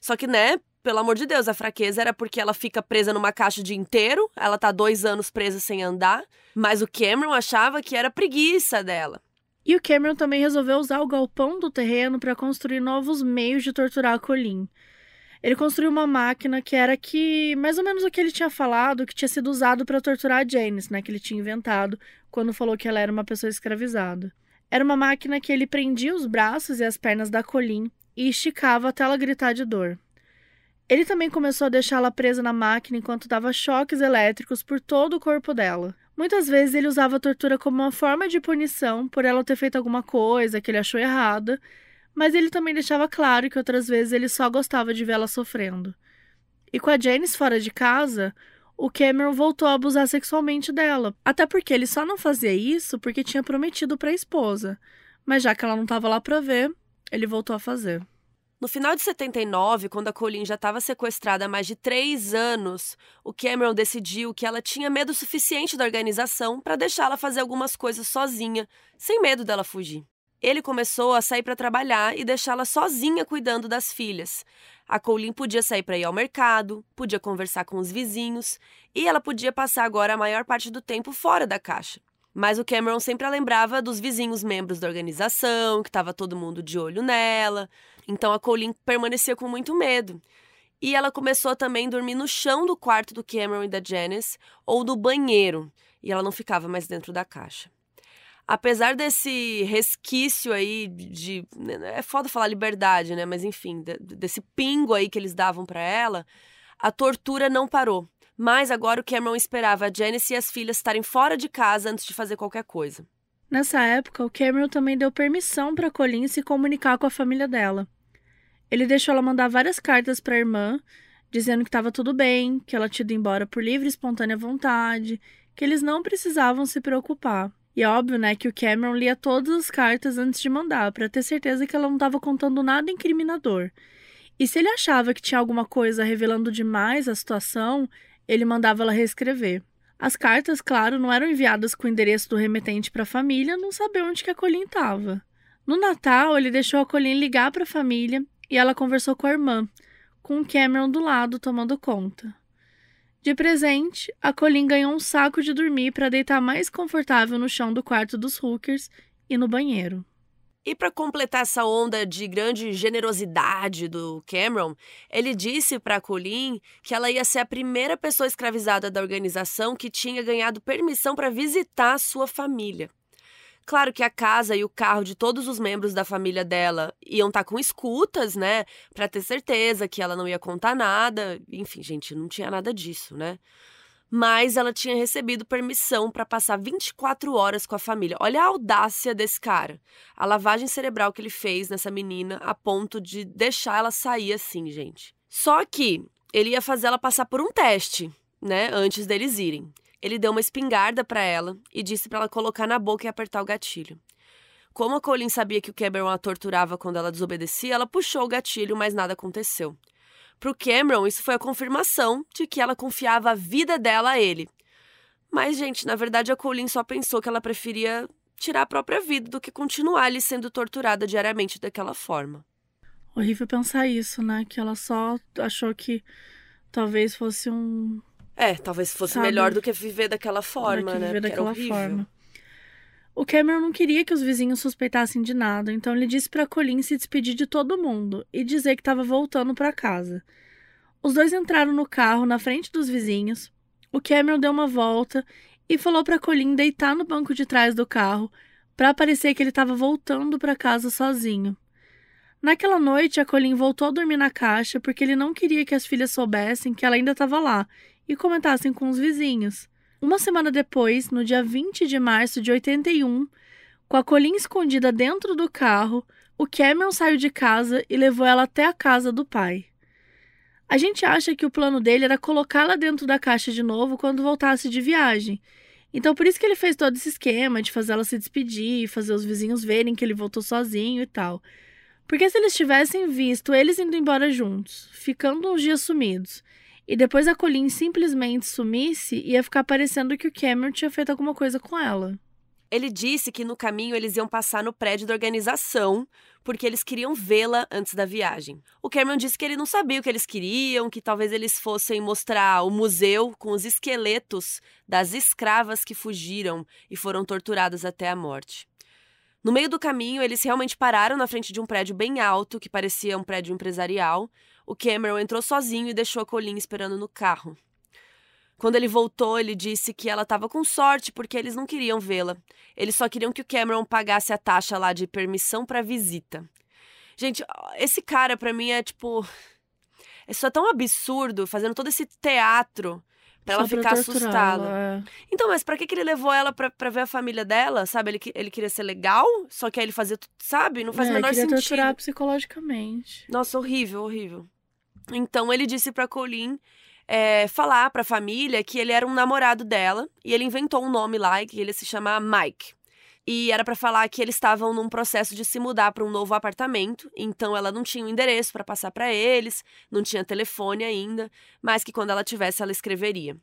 Só que, né, pelo amor de Deus, a fraqueza era porque ela fica presa numa caixa o dia inteiro, ela tá dois anos presa sem andar, mas o Cameron achava que era preguiça dela. E o Cameron também resolveu usar o galpão do terreno para construir novos meios de torturar a Colleen. Ele construiu uma máquina que era que mais ou menos o que ele tinha falado, que tinha sido usado para torturar a Janice, né, que ele tinha inventado quando falou que ela era uma pessoa escravizada. Era uma máquina que ele prendia os braços e as pernas da Colleen e esticava até ela gritar de dor. Ele também começou a deixá-la presa na máquina enquanto dava choques elétricos por todo o corpo dela. Muitas vezes ele usava a tortura como uma forma de punição por ela ter feito alguma coisa que ele achou errada, mas ele também deixava claro que outras vezes ele só gostava de vê-la sofrendo. E com a Janice fora de casa, o Cameron voltou a abusar sexualmente dela, até porque ele só não fazia isso porque tinha prometido para a esposa. Mas já que ela não estava lá para ver, ele voltou a fazer. No final de 79, quando a Colleen já estava sequestrada há mais de três anos, o Cameron decidiu que ela tinha medo suficiente da organização para deixá-la fazer algumas coisas sozinha, sem medo dela fugir. Ele começou a sair para trabalhar e deixá-la sozinha cuidando das filhas. A Colleen podia sair para ir ao mercado, podia conversar com os vizinhos e ela podia passar agora a maior parte do tempo fora da caixa. Mas o Cameron sempre a lembrava dos vizinhos membros da organização, que estava todo mundo de olho nela. Então a Colleen permanecia com muito medo. E ela começou também a dormir no chão do quarto do Cameron e da Janice ou do banheiro, e ela não ficava mais dentro da caixa. Apesar desse resquício aí de. É foda falar liberdade, né? Mas enfim, desse pingo aí que eles davam para ela, a tortura não parou. Mas agora o Cameron esperava a Janice e as filhas estarem fora de casa antes de fazer qualquer coisa. Nessa época, o Cameron também deu permissão para Colleen se comunicar com a família dela. Ele deixou ela mandar várias cartas para a irmã, dizendo que estava tudo bem, que ela tinha ido embora por livre e espontânea vontade, que eles não precisavam se preocupar. E é óbvio, né, que o Cameron lia todas as cartas antes de mandar, para ter certeza que ela não estava contando nada incriminador. E se ele achava que tinha alguma coisa revelando demais a situação, ele mandava ela reescrever. As cartas, claro, não eram enviadas com o endereço do remetente para a família, não saber onde que a Colin estava. No Natal, ele deixou a Colin ligar para a família e ela conversou com a irmã, com o Cameron do lado tomando conta. De presente, a Colin ganhou um saco de dormir para deitar mais confortável no chão do quarto dos Hookers e no banheiro. E para completar essa onda de grande generosidade do Cameron, ele disse para Colin que ela ia ser a primeira pessoa escravizada da organização que tinha ganhado permissão para visitar sua família. Claro que a casa e o carro de todos os membros da família dela iam estar tá com escutas, né? Pra ter certeza que ela não ia contar nada. Enfim, gente, não tinha nada disso, né? Mas ela tinha recebido permissão para passar 24 horas com a família. Olha a audácia desse cara. A lavagem cerebral que ele fez nessa menina a ponto de deixar ela sair assim, gente. Só que ele ia fazer ela passar por um teste, né? Antes deles irem. Ele deu uma espingarda para ela e disse para ela colocar na boca e apertar o gatilho. Como a Colin sabia que o Cameron a torturava quando ela desobedecia, ela puxou o gatilho, mas nada aconteceu. Para o Cameron, isso foi a confirmação de que ela confiava a vida dela a ele. Mas, gente, na verdade, a Colin só pensou que ela preferia tirar a própria vida do que continuar ali sendo torturada diariamente daquela forma. Horrível pensar isso, né? Que ela só achou que talvez fosse um é, talvez fosse Sabe? melhor do que viver daquela forma, que né? Viver daquela forma. O Cameron não queria que os vizinhos suspeitassem de nada, então ele disse para Colin se despedir de todo mundo e dizer que estava voltando para casa. Os dois entraram no carro na frente dos vizinhos. O Cameron deu uma volta e falou para Colin deitar no banco de trás do carro para parecer que ele estava voltando para casa sozinho. Naquela noite, a Colin voltou a dormir na caixa porque ele não queria que as filhas soubessem que ela ainda estava lá e comentassem com os vizinhos. Uma semana depois, no dia 20 de março de 81, com a Colin escondida dentro do carro, o Cameron saiu de casa e levou ela até a casa do pai. A gente acha que o plano dele era colocá-la dentro da caixa de novo quando voltasse de viagem. Então, por isso que ele fez todo esse esquema de fazer ela se despedir, fazer os vizinhos verem que ele voltou sozinho e tal. Porque se eles tivessem visto eles indo embora juntos, ficando uns dias sumidos, e depois a Colleen simplesmente sumisse, ia ficar parecendo que o Cameron tinha feito alguma coisa com ela. Ele disse que no caminho eles iam passar no prédio da organização, porque eles queriam vê-la antes da viagem. O Cameron disse que ele não sabia o que eles queriam, que talvez eles fossem mostrar o museu com os esqueletos das escravas que fugiram e foram torturadas até a morte. No meio do caminho, eles realmente pararam na frente de um prédio bem alto, que parecia um prédio empresarial, o Cameron entrou sozinho e deixou a Colleen esperando no carro. Quando ele voltou, ele disse que ela estava com sorte porque eles não queriam vê-la. Eles só queriam que o Cameron pagasse a taxa lá de permissão para visita. Gente, esse cara para mim é tipo. É só tão absurdo, fazendo todo esse teatro Pra ela ficar assustada. É. Então, mas pra que, que ele levou ela pra, pra ver a família dela? Sabe? Ele, ele queria ser legal, só que aí ele fazia tudo, sabe? Não faz é, o menor queria sentido. torturar psicologicamente. Nossa, horrível, horrível. Então ele disse pra Colin é, falar pra família que ele era um namorado dela e ele inventou um nome lá que ele se chama Mike. E era para falar que eles estavam num processo de se mudar para um novo apartamento, então ela não tinha o um endereço para passar para eles, não tinha telefone ainda, mas que quando ela tivesse ela escreveria.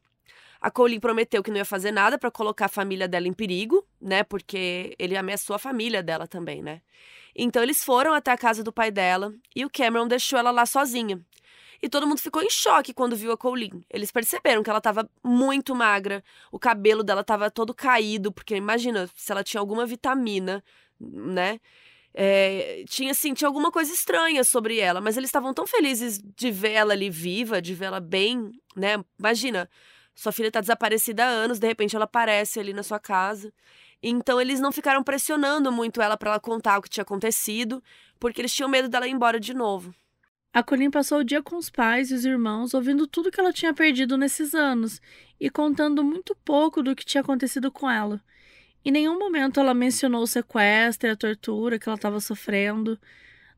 A Colin prometeu que não ia fazer nada para colocar a família dela em perigo, né? Porque ele ameaçou a família dela também, né? Então eles foram até a casa do pai dela e o Cameron deixou ela lá sozinha. E todo mundo ficou em choque quando viu a Colleen. Eles perceberam que ela estava muito magra, o cabelo dela estava todo caído, porque imagina se ela tinha alguma vitamina, né? É, tinha assim, tinha alguma coisa estranha sobre ela, mas eles estavam tão felizes de ver ela ali viva, de ver ela bem, né? Imagina, sua filha está desaparecida há anos, de repente ela aparece ali na sua casa. Então eles não ficaram pressionando muito ela para ela contar o que tinha acontecido, porque eles tinham medo dela ir embora de novo. A Colin passou o dia com os pais e os irmãos, ouvindo tudo que ela tinha perdido nesses anos e contando muito pouco do que tinha acontecido com ela. Em nenhum momento ela mencionou o sequestro e a tortura que ela estava sofrendo.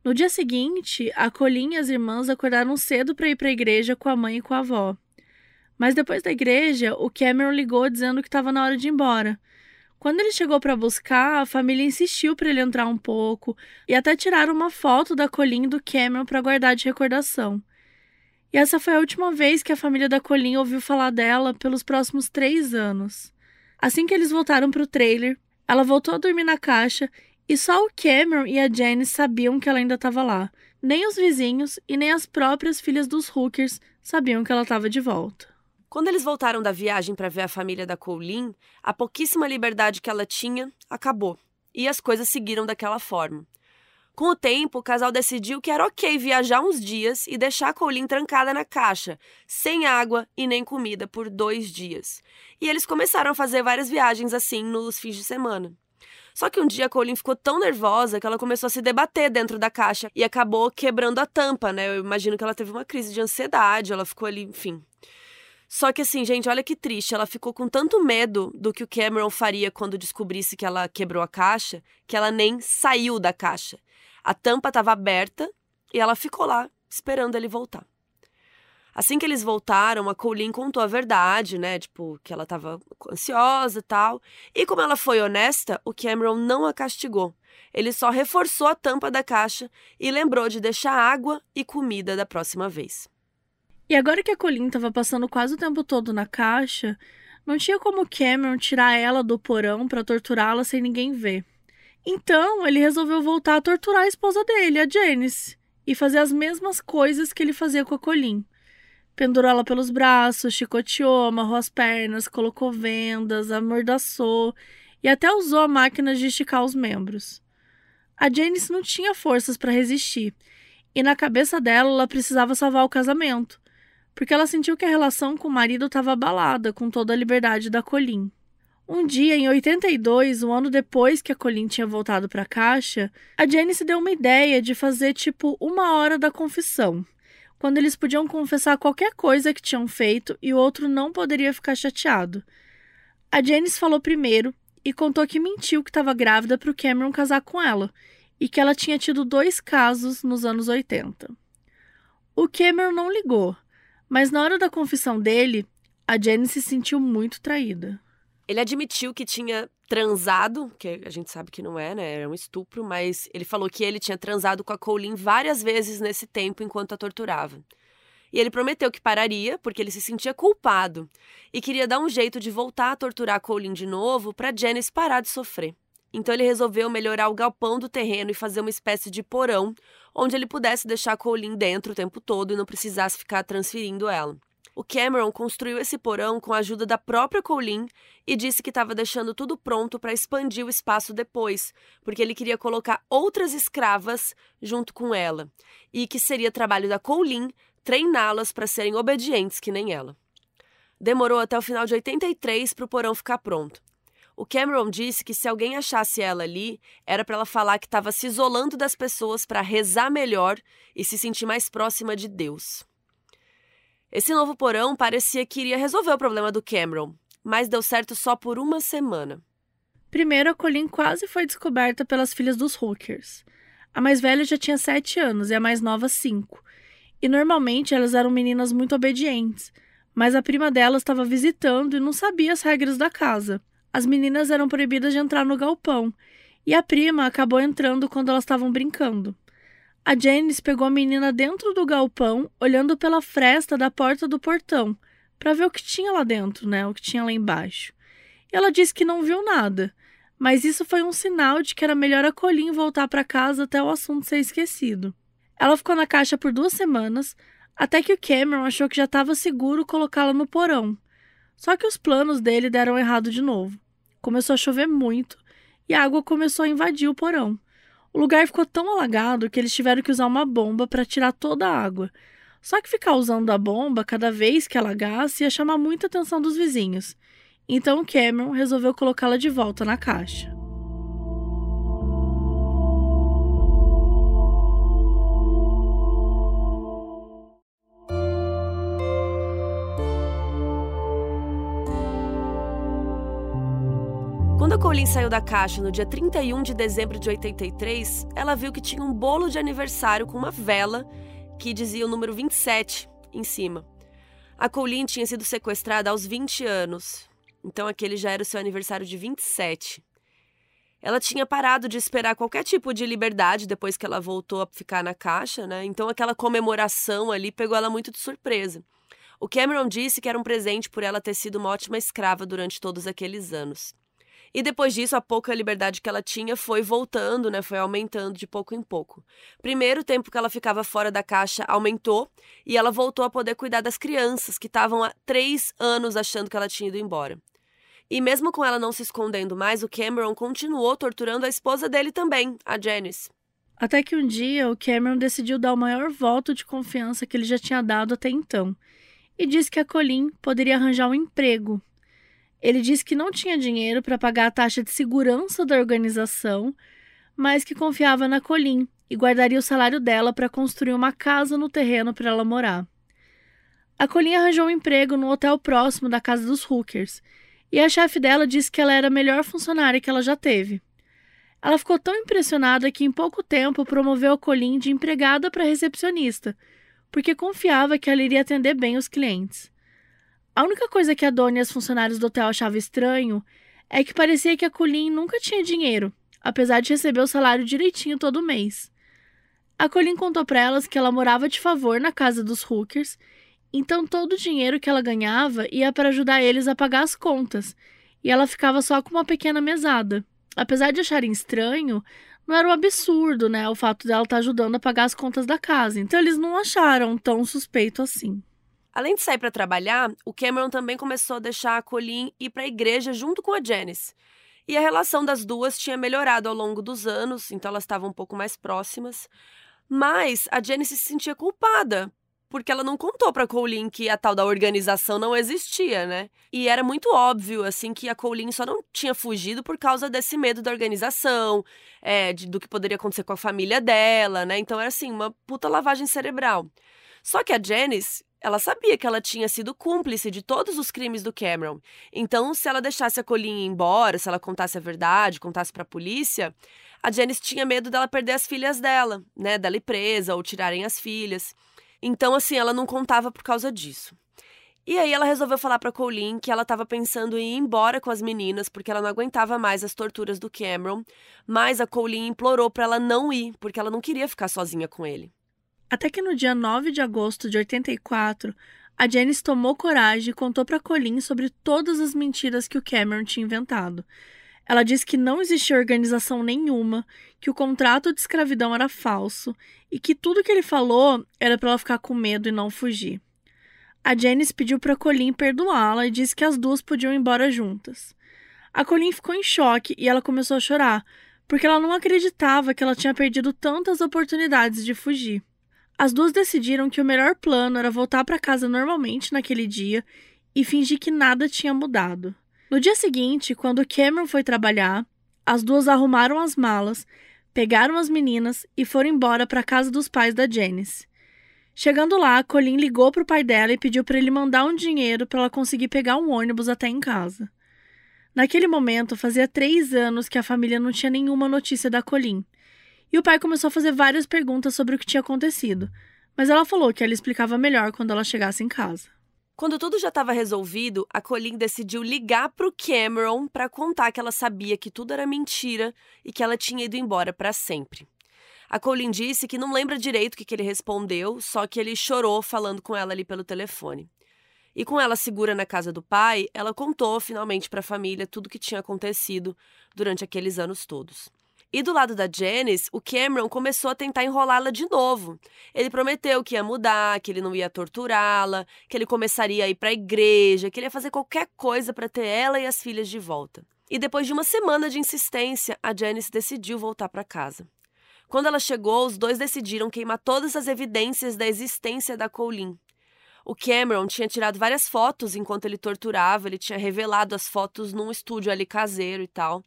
No dia seguinte, a Colin e as irmãs acordaram cedo para ir para a igreja com a mãe e com a avó. Mas depois da igreja, o Cameron ligou dizendo que estava na hora de ir embora. Quando ele chegou para buscar, a família insistiu para ele entrar um pouco e até tiraram uma foto da Colin do Cameron para guardar de recordação. E essa foi a última vez que a família da Colin ouviu falar dela pelos próximos três anos. Assim que eles voltaram para o trailer, ela voltou a dormir na caixa e só o Cameron e a Janice sabiam que ela ainda estava lá. Nem os vizinhos e nem as próprias filhas dos Hookers sabiam que ela estava de volta. Quando eles voltaram da viagem para ver a família da Colleen, a pouquíssima liberdade que ela tinha acabou e as coisas seguiram daquela forma. Com o tempo, o casal decidiu que era ok viajar uns dias e deixar a Colleen trancada na caixa, sem água e nem comida, por dois dias. E eles começaram a fazer várias viagens assim nos fins de semana. Só que um dia a Colleen ficou tão nervosa que ela começou a se debater dentro da caixa e acabou quebrando a tampa, né? Eu imagino que ela teve uma crise de ansiedade, ela ficou ali, enfim. Só que assim, gente, olha que triste. Ela ficou com tanto medo do que o Cameron faria quando descobrisse que ela quebrou a caixa, que ela nem saiu da caixa. A tampa estava aberta e ela ficou lá esperando ele voltar. Assim que eles voltaram, a Colleen contou a verdade, né? Tipo, que ela estava ansiosa e tal. E como ela foi honesta, o Cameron não a castigou. Ele só reforçou a tampa da caixa e lembrou de deixar água e comida da próxima vez. E agora que a Colleen estava passando quase o tempo todo na caixa, não tinha como Cameron tirar ela do porão para torturá-la sem ninguém ver. Então, ele resolveu voltar a torturar a esposa dele, a Janice, e fazer as mesmas coisas que ele fazia com a Colin. Pendurou ela pelos braços, chicoteou, amarrou as pernas, colocou vendas, amordaçou e até usou a máquina de esticar os membros. A Janice não tinha forças para resistir, e na cabeça dela ela precisava salvar o casamento, porque ela sentiu que a relação com o marido estava abalada com toda a liberdade da Colin. Um dia, em 82, um ano depois que a Colin tinha voltado para a caixa, a Janice deu uma ideia de fazer tipo uma hora da confissão, quando eles podiam confessar qualquer coisa que tinham feito e o outro não poderia ficar chateado. A Janice falou primeiro e contou que mentiu que estava grávida para o Cameron casar com ela e que ela tinha tido dois casos nos anos 80. O Cameron não ligou, mas na hora da confissão dele, a Janice se sentiu muito traída. Ele admitiu que tinha transado, que a gente sabe que não é, né? Era um estupro, mas ele falou que ele tinha transado com a Colleen várias vezes nesse tempo enquanto a torturava. E ele prometeu que pararia, porque ele se sentia culpado e queria dar um jeito de voltar a torturar a Colleen de novo para Janice parar de sofrer. Então ele resolveu melhorar o galpão do terreno e fazer uma espécie de porão onde ele pudesse deixar Colleen dentro o tempo todo e não precisasse ficar transferindo ela. O Cameron construiu esse porão com a ajuda da própria Colleen e disse que estava deixando tudo pronto para expandir o espaço depois, porque ele queria colocar outras escravas junto com ela, e que seria trabalho da Colleen treiná-las para serem obedientes que nem ela. Demorou até o final de 83 para o porão ficar pronto. O Cameron disse que se alguém achasse ela ali, era para ela falar que estava se isolando das pessoas para rezar melhor e se sentir mais próxima de Deus. Esse novo porão parecia que iria resolver o problema do Cameron, mas deu certo só por uma semana. Primeiro, a Colleen quase foi descoberta pelas filhas dos Hookers. A mais velha já tinha sete anos e a mais nova cinco. E normalmente elas eram meninas muito obedientes, mas a prima delas estava visitando e não sabia as regras da casa. As meninas eram proibidas de entrar no galpão, e a prima acabou entrando quando elas estavam brincando. A Janice pegou a menina dentro do galpão, olhando pela fresta da porta do portão, para ver o que tinha lá dentro, né? O que tinha lá embaixo. Ela disse que não viu nada, mas isso foi um sinal de que era melhor a Colin voltar para casa até o assunto ser esquecido. Ela ficou na caixa por duas semanas, até que o Cameron achou que já estava seguro colocá-la no porão. Só que os planos dele deram errado de novo. Começou a chover muito e a água começou a invadir o porão. O lugar ficou tão alagado que eles tiveram que usar uma bomba para tirar toda a água. Só que ficar usando a bomba cada vez que alagasse ia chamar muita atenção dos vizinhos. Então Cameron resolveu colocá-la de volta na caixa. Colleen saiu da caixa no dia 31 de dezembro de 83, ela viu que tinha um bolo de aniversário com uma vela que dizia o número 27 em cima. A Colleen tinha sido sequestrada aos 20 anos. então aquele já era o seu aniversário de 27. Ela tinha parado de esperar qualquer tipo de liberdade depois que ela voltou a ficar na caixa, né? Então aquela comemoração ali pegou ela muito de surpresa. O Cameron disse que era um presente por ela ter sido uma ótima escrava durante todos aqueles anos. E depois disso, a pouca liberdade que ela tinha foi voltando, né? Foi aumentando de pouco em pouco. Primeiro, o tempo que ela ficava fora da caixa aumentou e ela voltou a poder cuidar das crianças que estavam há três anos achando que ela tinha ido embora. E mesmo com ela não se escondendo mais, o Cameron continuou torturando a esposa dele também, a Janice. Até que um dia o Cameron decidiu dar o maior voto de confiança que ele já tinha dado até então e disse que a Colin poderia arranjar um emprego ele disse que não tinha dinheiro para pagar a taxa de segurança da organização, mas que confiava na Colin e guardaria o salário dela para construir uma casa no terreno para ela morar. A Colin arranjou um emprego no hotel próximo da casa dos Hookers, e a chefe dela disse que ela era a melhor funcionária que ela já teve. Ela ficou tão impressionada que em pouco tempo promoveu a Colin de empregada para recepcionista, porque confiava que ela iria atender bem os clientes. A única coisa que a dona e as funcionários do hotel achavam estranho é que parecia que a Colin nunca tinha dinheiro, apesar de receber o salário direitinho todo mês. A Colin contou para elas que ela morava de favor na casa dos Hookers, então todo o dinheiro que ela ganhava ia para ajudar eles a pagar as contas, e ela ficava só com uma pequena mesada. Apesar de acharem estranho, não era um absurdo, né, o fato dela estar tá ajudando a pagar as contas da casa, então eles não acharam tão suspeito assim. Além de sair para trabalhar, o Cameron também começou a deixar a Colleen ir para a igreja junto com a Janice. E a relação das duas tinha melhorado ao longo dos anos, então elas estavam um pouco mais próximas. Mas a Janice se sentia culpada, porque ela não contou para Colleen que a tal da organização não existia, né? E era muito óbvio, assim, que a Colleen só não tinha fugido por causa desse medo da organização, é, de, do que poderia acontecer com a família dela, né? Então era assim, uma puta lavagem cerebral. Só que a Janice ela sabia que ela tinha sido cúmplice de todos os crimes do Cameron. Então, se ela deixasse a Colleen ir embora, se ela contasse a verdade, contasse para a polícia, a Janice tinha medo dela perder as filhas dela, né, dela ir presa ou tirarem as filhas. Então, assim, ela não contava por causa disso. E aí ela resolveu falar para Colleen que ela estava pensando em ir embora com as meninas porque ela não aguentava mais as torturas do Cameron, mas a Colleen implorou para ela não ir porque ela não queria ficar sozinha com ele. Até que no dia 9 de agosto de 84, a Janice tomou coragem e contou para Colin sobre todas as mentiras que o Cameron tinha inventado. Ela disse que não existia organização nenhuma, que o contrato de escravidão era falso e que tudo que ele falou era para ela ficar com medo e não fugir. A Janice pediu para Colin perdoá-la e disse que as duas podiam ir embora juntas. A Colin ficou em choque e ela começou a chorar, porque ela não acreditava que ela tinha perdido tantas oportunidades de fugir. As duas decidiram que o melhor plano era voltar para casa normalmente naquele dia e fingir que nada tinha mudado. No dia seguinte, quando Cameron foi trabalhar, as duas arrumaram as malas, pegaram as meninas e foram embora para a casa dos pais da Janice. Chegando lá, Colin ligou para o pai dela e pediu para ele mandar um dinheiro para ela conseguir pegar um ônibus até em casa. Naquele momento, fazia três anos que a família não tinha nenhuma notícia da Colin. E o pai começou a fazer várias perguntas sobre o que tinha acontecido, mas ela falou que ela explicava melhor quando ela chegasse em casa. Quando tudo já estava resolvido, a Colleen decidiu ligar para o Cameron para contar que ela sabia que tudo era mentira e que ela tinha ido embora para sempre. A Colleen disse que não lembra direito o que, que ele respondeu, só que ele chorou falando com ela ali pelo telefone. E com ela segura na casa do pai, ela contou finalmente para a família tudo o que tinha acontecido durante aqueles anos todos. E do lado da Janice, o Cameron começou a tentar enrolá-la de novo. Ele prometeu que ia mudar, que ele não ia torturá-la, que ele começaria a ir para a igreja, que ele ia fazer qualquer coisa para ter ela e as filhas de volta. E depois de uma semana de insistência, a Janice decidiu voltar para casa. Quando ela chegou, os dois decidiram queimar todas as evidências da existência da Colleen. O Cameron tinha tirado várias fotos enquanto ele torturava, ele tinha revelado as fotos num estúdio ali caseiro e tal.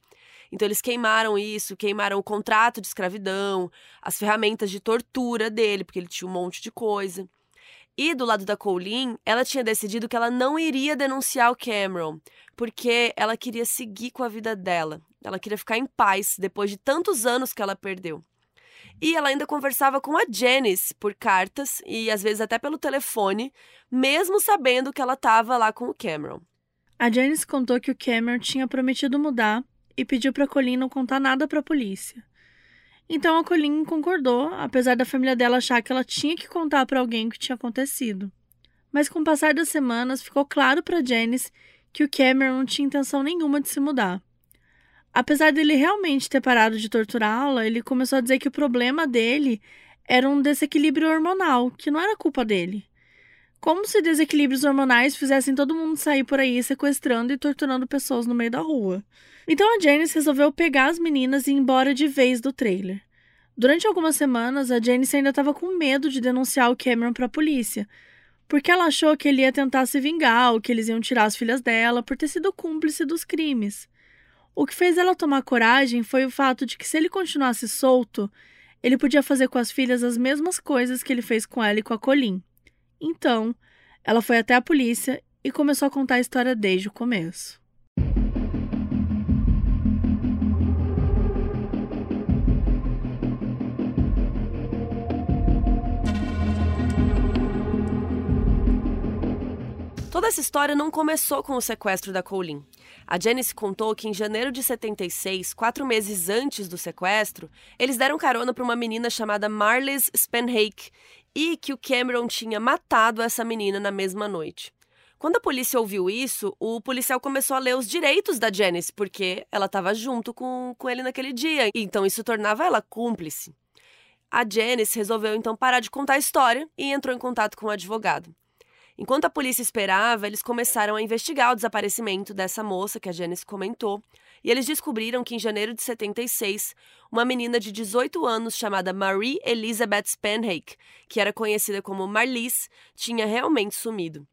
Então eles queimaram isso, queimaram o contrato de escravidão, as ferramentas de tortura dele, porque ele tinha um monte de coisa. E do lado da Colleen, ela tinha decidido que ela não iria denunciar o Cameron, porque ela queria seguir com a vida dela. Ela queria ficar em paz depois de tantos anos que ela perdeu. E ela ainda conversava com a Janice por cartas e às vezes até pelo telefone, mesmo sabendo que ela estava lá com o Cameron. A Janice contou que o Cameron tinha prometido mudar e pediu para Colleen não contar nada para a polícia. Então a Colleen concordou, apesar da família dela achar que ela tinha que contar para alguém o que tinha acontecido. Mas com o passar das semanas, ficou claro para Janice que o Cameron não tinha intenção nenhuma de se mudar. Apesar dele realmente ter parado de torturá-la, ele começou a dizer que o problema dele era um desequilíbrio hormonal, que não era culpa dele. Como se desequilíbrios hormonais fizessem todo mundo sair por aí sequestrando e torturando pessoas no meio da rua. Então a Janice resolveu pegar as meninas e ir embora de vez do trailer. Durante algumas semanas, a Janice ainda estava com medo de denunciar o Cameron para a polícia, porque ela achou que ele ia tentar se vingar ou que eles iam tirar as filhas dela por ter sido cúmplice dos crimes. O que fez ela tomar coragem foi o fato de que se ele continuasse solto, ele podia fazer com as filhas as mesmas coisas que ele fez com ela e com a Colin. Então, ela foi até a polícia e começou a contar a história desde o começo. Toda essa história não começou com o sequestro da Colleen. A Janice contou que em janeiro de 76, quatro meses antes do sequestro, eles deram carona para uma menina chamada Marlies Spenhake e que o Cameron tinha matado essa menina na mesma noite. Quando a polícia ouviu isso, o policial começou a ler os direitos da Janice, porque ela estava junto com, com ele naquele dia, então isso tornava ela cúmplice. A Janice resolveu então parar de contar a história e entrou em contato com o advogado. Enquanto a polícia esperava, eles começaram a investigar o desaparecimento dessa moça que a Janice comentou, e eles descobriram que em janeiro de 76, uma menina de 18 anos chamada Marie Elizabeth Spanhake, que era conhecida como Marlies, tinha realmente sumido.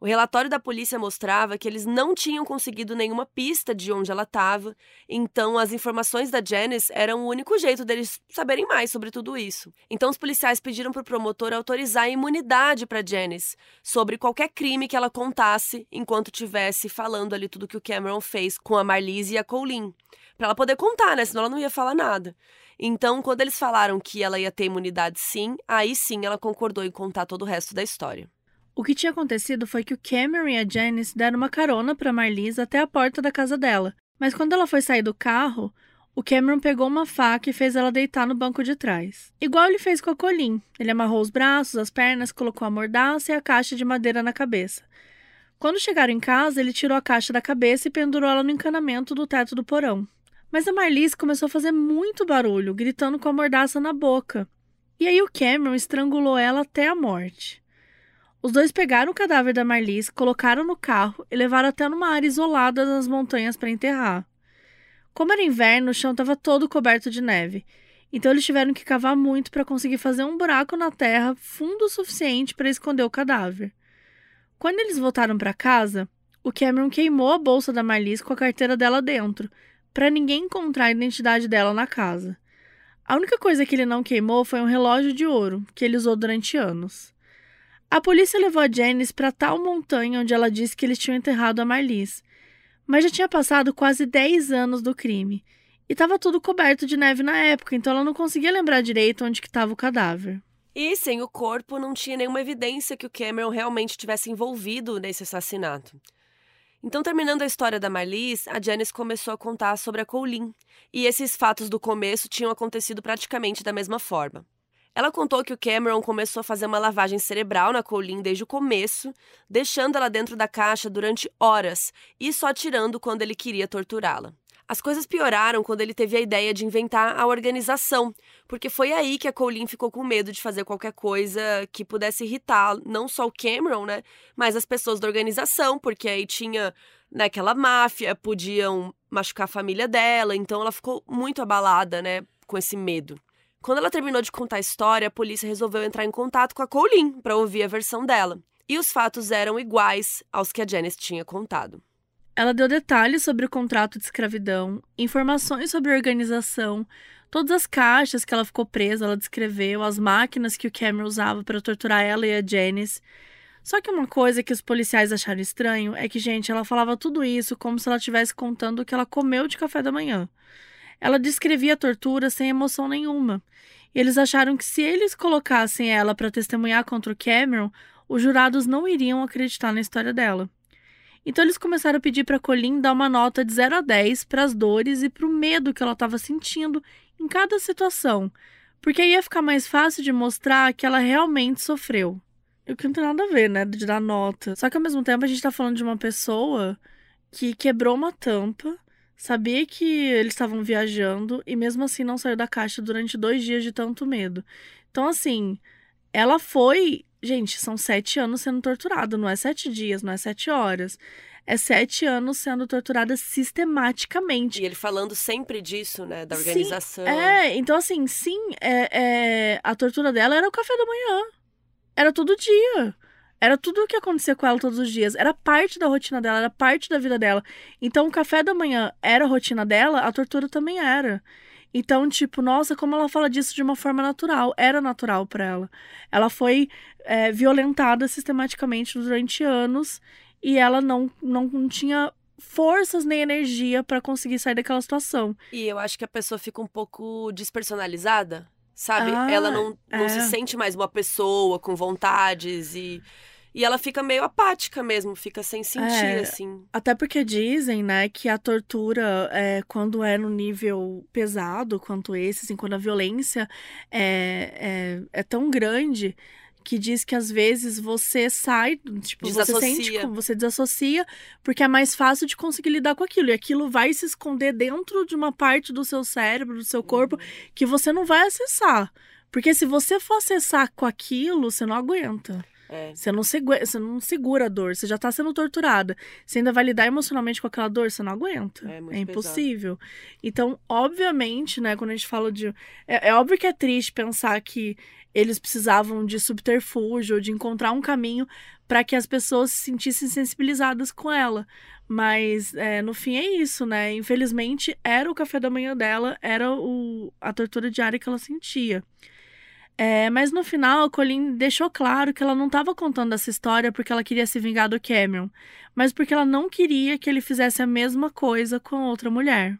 O relatório da polícia mostrava que eles não tinham conseguido nenhuma pista de onde ela estava, então as informações da Janice eram o único jeito deles saberem mais sobre tudo isso. Então os policiais pediram para o promotor autorizar a imunidade para Janice sobre qualquer crime que ela contasse enquanto tivesse falando ali tudo que o Cameron fez com a Marlise e a Colleen. Para ela poder contar, né? Senão ela não ia falar nada. Então, quando eles falaram que ela ia ter imunidade sim, aí sim ela concordou em contar todo o resto da história. O que tinha acontecido foi que o Cameron e a Janice deram uma carona para Marlise até a porta da casa dela. Mas quando ela foi sair do carro, o Cameron pegou uma faca e fez ela deitar no banco de trás. Igual ele fez com a Colin. Ele amarrou os braços, as pernas, colocou a mordaça e a caixa de madeira na cabeça. Quando chegaram em casa, ele tirou a caixa da cabeça e pendurou ela no encanamento do teto do porão. Mas a Marlise começou a fazer muito barulho, gritando com a mordaça na boca. E aí o Cameron estrangulou ela até a morte. Os dois pegaram o cadáver da Marlies, colocaram no carro e levaram até numa área isolada nas montanhas para enterrar. Como era inverno, o chão estava todo coberto de neve, então eles tiveram que cavar muito para conseguir fazer um buraco na terra fundo o suficiente para esconder o cadáver. Quando eles voltaram para casa, o Cameron queimou a bolsa da Marlies com a carteira dela dentro, para ninguém encontrar a identidade dela na casa. A única coisa que ele não queimou foi um relógio de ouro, que ele usou durante anos. A polícia levou a Janice para tal montanha onde ela disse que eles tinham enterrado a Marlies. Mas já tinha passado quase 10 anos do crime. E estava tudo coberto de neve na época, então ela não conseguia lembrar direito onde estava o cadáver. E sem o corpo, não tinha nenhuma evidência que o Cameron realmente tivesse envolvido nesse assassinato. Então, terminando a história da Marlies, a Janice começou a contar sobre a Colleen. E esses fatos do começo tinham acontecido praticamente da mesma forma. Ela contou que o Cameron começou a fazer uma lavagem cerebral na Colleen desde o começo, deixando ela dentro da caixa durante horas e só tirando quando ele queria torturá-la. As coisas pioraram quando ele teve a ideia de inventar a organização, porque foi aí que a Colleen ficou com medo de fazer qualquer coisa que pudesse irritar não só o Cameron, né, mas as pessoas da organização, porque aí tinha naquela né, máfia, podiam machucar a família dela, então ela ficou muito abalada, né, com esse medo. Quando ela terminou de contar a história, a polícia resolveu entrar em contato com a Colleen para ouvir a versão dela. E os fatos eram iguais aos que a Janice tinha contado. Ela deu detalhes sobre o contrato de escravidão, informações sobre a organização, todas as caixas que ela ficou presa, ela descreveu, as máquinas que o Cameron usava para torturar ela e a Janice. Só que uma coisa que os policiais acharam estranho é que, gente, ela falava tudo isso como se ela estivesse contando o que ela comeu de café da manhã. Ela descrevia a tortura sem emoção nenhuma. E eles acharam que se eles colocassem ela para testemunhar contra o Cameron, os jurados não iriam acreditar na história dela. Então eles começaram a pedir para Colin dar uma nota de 0 a 10 para as dores e para o medo que ela estava sentindo em cada situação, porque aí ia ficar mais fácil de mostrar que ela realmente sofreu. O que não tem nada a ver, né, de dar nota. Só que ao mesmo tempo a gente tá falando de uma pessoa que quebrou uma tampa, sabia que eles estavam viajando e mesmo assim não saiu da caixa durante dois dias de tanto medo. Então, assim, ela foi. Gente, são sete anos sendo torturada, não é sete dias, não é sete horas. É sete anos sendo torturada sistematicamente. E ele falando sempre disso, né? Da organização. Sim, é, então assim, sim, é, é, a tortura dela era o café da manhã. Era todo dia. Era tudo o que acontecia com ela todos os dias. Era parte da rotina dela, era parte da vida dela. Então, o café da manhã era a rotina dela, a tortura também era. Então, tipo, nossa, como ela fala disso de uma forma natural. Era natural para ela. Ela foi é, violentada sistematicamente durante anos e ela não, não, tinha forças nem energia para conseguir sair daquela situação. E eu acho que a pessoa fica um pouco despersonalizada, sabe? Ah, ela não, não é. se sente mais uma pessoa com vontades e. E ela fica meio apática mesmo, fica sem sentir, é, assim. Até porque dizem, né, que a tortura, é, quando é no nível pesado quanto esse, assim, quando a violência é, é, é tão grande, que diz que às vezes você sai, tipo, você sente, você desassocia, porque é mais fácil de conseguir lidar com aquilo. E aquilo vai se esconder dentro de uma parte do seu cérebro, do seu corpo, uhum. que você não vai acessar. Porque se você for acessar com aquilo, você não aguenta. É. Você, não segura, você não segura a dor, você já tá sendo torturada. Você ainda vai lidar emocionalmente com aquela dor, você não aguenta. É, é impossível. Pesado. Então, obviamente, né, quando a gente fala de. É, é óbvio que é triste pensar que eles precisavam de subterfúgio, de encontrar um caminho para que as pessoas se sentissem sensibilizadas com ela. Mas é, no fim é isso, né? Infelizmente era o café da manhã dela, era o, a tortura diária que ela sentia. É, mas no final, a Colleen deixou claro que ela não estava contando essa história porque ela queria se vingar do Cameron, mas porque ela não queria que ele fizesse a mesma coisa com outra mulher.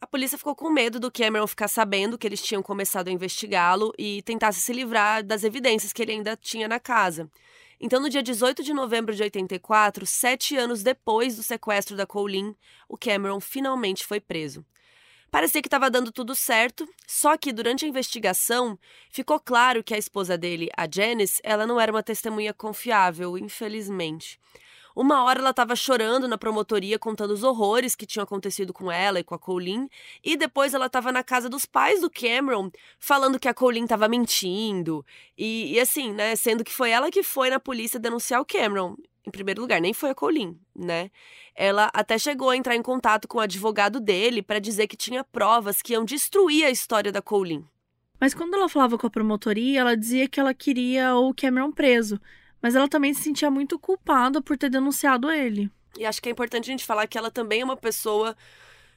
A polícia ficou com medo do Cameron ficar sabendo que eles tinham começado a investigá-lo e tentasse se livrar das evidências que ele ainda tinha na casa. Então, no dia 18 de novembro de 84, sete anos depois do sequestro da Colleen, o Cameron finalmente foi preso. Parecia que estava dando tudo certo, só que durante a investigação ficou claro que a esposa dele, a Janice, ela não era uma testemunha confiável, infelizmente. Uma hora ela estava chorando na promotoria, contando os horrores que tinham acontecido com ela e com a Colleen, e depois ela estava na casa dos pais do Cameron, falando que a Colleen estava mentindo. E, e, assim, né, sendo que foi ela que foi na polícia denunciar o Cameron. Em primeiro lugar, nem foi a Colleen, né? Ela até chegou a entrar em contato com o advogado dele para dizer que tinha provas que iam destruir a história da Colleen. Mas quando ela falava com a promotoria, ela dizia que ela queria o Cameron preso, mas ela também se sentia muito culpada por ter denunciado ele. E acho que é importante a gente falar que ela também é uma pessoa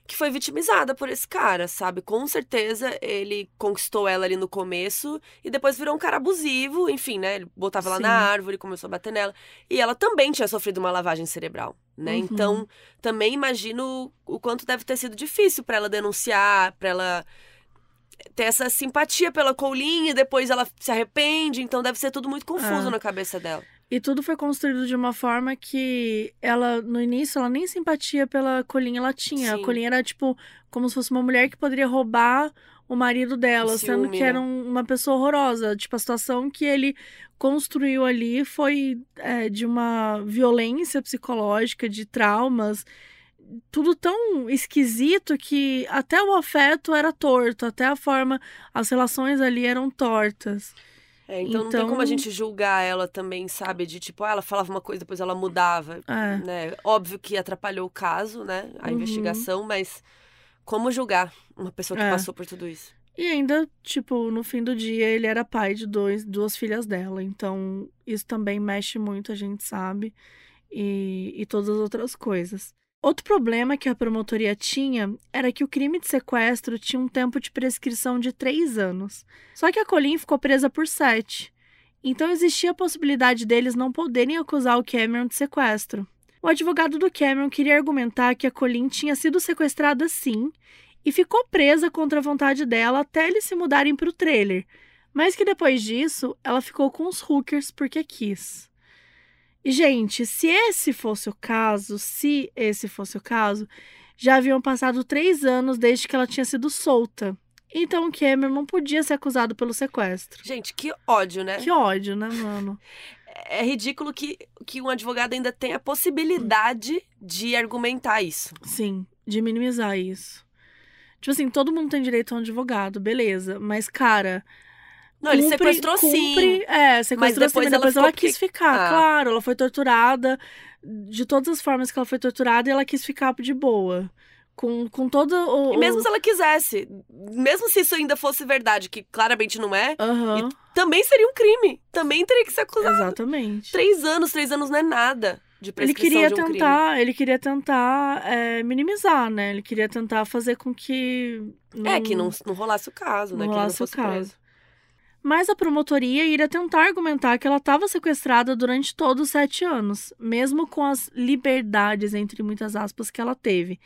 que foi vitimizada por esse cara, sabe? Com certeza ele conquistou ela ali no começo e depois virou um cara abusivo, enfim, né? Ele botava ela na árvore, começou a bater nela. E ela também tinha sofrido uma lavagem cerebral, né? Uhum. Então, também imagino o quanto deve ter sido difícil para ela denunciar, para ela ter essa simpatia pela Colleen e depois ela se arrepende, então deve ser tudo muito confuso ah. na cabeça dela. E tudo foi construído de uma forma que ela, no início, ela nem simpatia pela Colleen ela tinha. Sim. A Colleen era, tipo, como se fosse uma mulher que poderia roubar o marido dela, Ciúme, sendo que né? era um, uma pessoa horrorosa. Tipo, a situação que ele construiu ali foi é, de uma violência psicológica, de traumas tudo tão esquisito que até o afeto era torto, até a forma, as relações ali eram tortas. É, então, então, não tem como a então gente julgar ela também, sabe? De tipo, ah, ela falava uma coisa, depois ela mudava. É. Né? Óbvio que atrapalhou o caso, né? A uhum. investigação, mas como julgar uma pessoa que é. passou por tudo isso? E ainda, tipo, no fim do dia, ele era pai de dois, duas filhas dela. Então, isso também mexe muito, a gente sabe. E, e todas as outras coisas. Outro problema que a promotoria tinha era que o crime de sequestro tinha um tempo de prescrição de três anos. Só que a Colleen ficou presa por sete. Então existia a possibilidade deles não poderem acusar o Cameron de sequestro. O advogado do Cameron queria argumentar que a Colleen tinha sido sequestrada sim e ficou presa contra a vontade dela até eles se mudarem para o trailer, mas que depois disso ela ficou com os hookers porque quis. E, gente, se esse fosse o caso, se esse fosse o caso, já haviam passado três anos desde que ela tinha sido solta. Então o Cameron não podia ser acusado pelo sequestro. Gente, que ódio, né? Que ódio, né, mano? É ridículo que, que um advogado ainda tenha a possibilidade de argumentar isso. Sim, de minimizar isso. Tipo assim, todo mundo tem direito a um advogado, beleza. Mas, cara. Não, ele sequestrou cumpre, sim. É, sequestrou mas depois sim, mas depois ela, ela, quis que... ficar. Ah. Claro, ela foi torturada de todas as formas que ela foi torturada e ela quis ficar de boa. Com, com todo o. E mesmo se ela quisesse, mesmo se isso ainda fosse verdade, que claramente não é, Uhum. também seria um crime. Também teria que ser acusado. Exatamente. Três anos, três anos não é nada de Ele queria de um tentar, ele queria tentar é, minimizar, né? Ele queria tentar fazer com que. crime. É, que não, não rolasse o caso, né? não que não rolasse o fosse caso. preso. Mas a promotoria iria tentar argumentar que ela estava sequestrada durante todos os sete anos, mesmo com as liberdades, entre muitas aspas, que ela teve.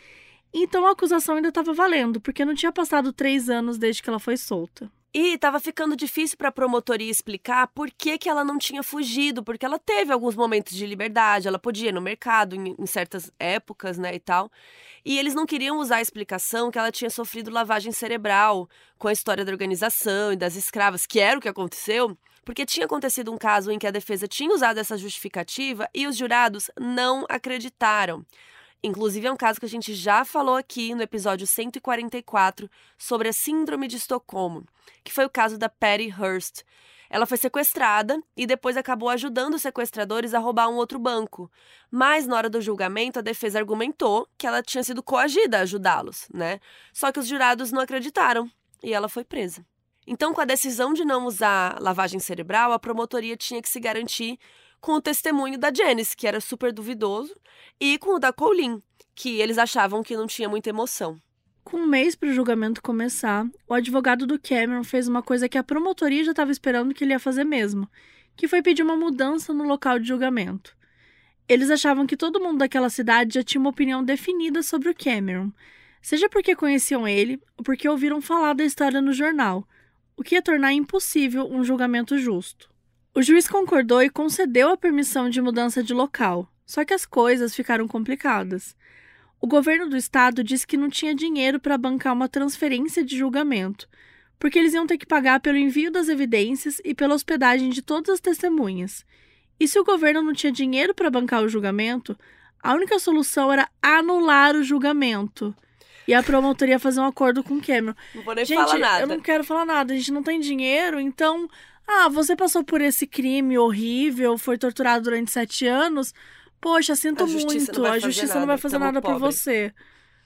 Então a acusação ainda estava valendo, porque não tinha passado três anos desde que ela foi solta. E tava ficando difícil pra promotoria explicar por que, que ela não tinha fugido, porque ela teve alguns momentos de liberdade, ela podia ir no mercado em, em certas épocas, né, e tal. E eles não queriam usar a explicação que ela tinha sofrido lavagem cerebral com a história da organização e das escravas, que era o que aconteceu, porque tinha acontecido um caso em que a defesa tinha usado essa justificativa e os jurados não acreditaram. Inclusive, é um caso que a gente já falou aqui no episódio 144 sobre a Síndrome de Estocolmo, que foi o caso da Patty Hearst. Ela foi sequestrada e depois acabou ajudando os sequestradores a roubar um outro banco. Mas na hora do julgamento, a defesa argumentou que ela tinha sido coagida a ajudá-los, né? Só que os jurados não acreditaram e ela foi presa. Então, com a decisão de não usar lavagem cerebral, a promotoria tinha que se garantir com o testemunho da Janice, que era super duvidoso, e com o da Colleen, que eles achavam que não tinha muita emoção. Com um mês para o julgamento começar, o advogado do Cameron fez uma coisa que a promotoria já estava esperando que ele ia fazer mesmo, que foi pedir uma mudança no local de julgamento. Eles achavam que todo mundo daquela cidade já tinha uma opinião definida sobre o Cameron, seja porque conheciam ele ou porque ouviram falar da história no jornal, o que ia tornar impossível um julgamento justo. O juiz concordou e concedeu a permissão de mudança de local, só que as coisas ficaram complicadas. O governo do estado disse que não tinha dinheiro para bancar uma transferência de julgamento, porque eles iam ter que pagar pelo envio das evidências e pela hospedagem de todas as testemunhas. E se o governo não tinha dinheiro para bancar o julgamento, a única solução era anular o julgamento. E a promotoria ia fazer um acordo com o Cameron. Não vou nem Gente, falar nada. eu não quero falar nada. A gente não tem dinheiro, então. Ah, você passou por esse crime horrível, foi torturado durante sete anos. Poxa, sinto A muito. não a justiça não nada, vai fazer nada por pobre. você.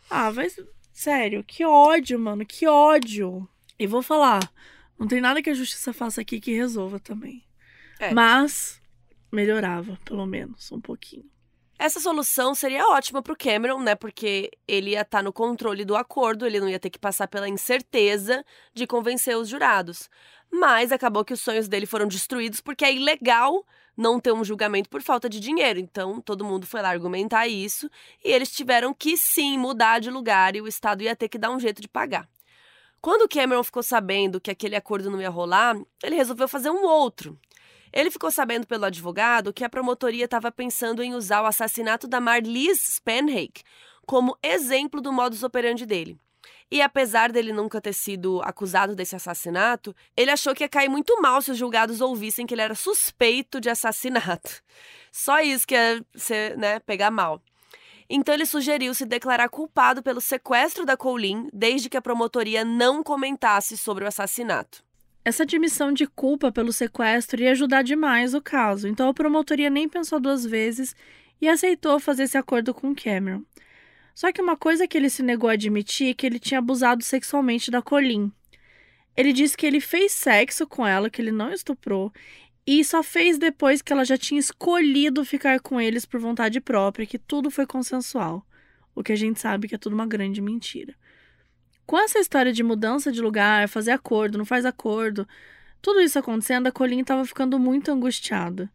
Ah, vai. Sério, que ódio, mano. Que ódio. E vou falar. Não tem nada que a justiça faça aqui que resolva também. É. Mas melhorava, pelo menos, um pouquinho. Essa solução seria ótima pro Cameron, né? Porque ele ia estar no controle do acordo, ele não ia ter que passar pela incerteza de convencer os jurados. Mas acabou que os sonhos dele foram destruídos porque é ilegal não ter um julgamento por falta de dinheiro. Então todo mundo foi lá argumentar isso e eles tiveram que sim mudar de lugar e o Estado ia ter que dar um jeito de pagar. Quando Cameron ficou sabendo que aquele acordo não ia rolar, ele resolveu fazer um outro. Ele ficou sabendo pelo advogado que a promotoria estava pensando em usar o assassinato da Marlies Spanhake como exemplo do modus operandi dele. E apesar dele nunca ter sido acusado desse assassinato, ele achou que ia cair muito mal se os julgados ouvissem que ele era suspeito de assassinato. Só isso que ia ser, né, pegar mal. Então ele sugeriu se declarar culpado pelo sequestro da Colleen, desde que a promotoria não comentasse sobre o assassinato. Essa admissão de culpa pelo sequestro ia ajudar demais o caso, então a promotoria nem pensou duas vezes e aceitou fazer esse acordo com Cameron. Só que uma coisa que ele se negou a admitir é que ele tinha abusado sexualmente da Colleen. Ele disse que ele fez sexo com ela, que ele não estuprou, e só fez depois que ela já tinha escolhido ficar com eles por vontade própria, que tudo foi consensual. O que a gente sabe que é tudo uma grande mentira. Com essa história de mudança de lugar, fazer acordo, não faz acordo, tudo isso acontecendo, a Colleen estava ficando muito angustiada.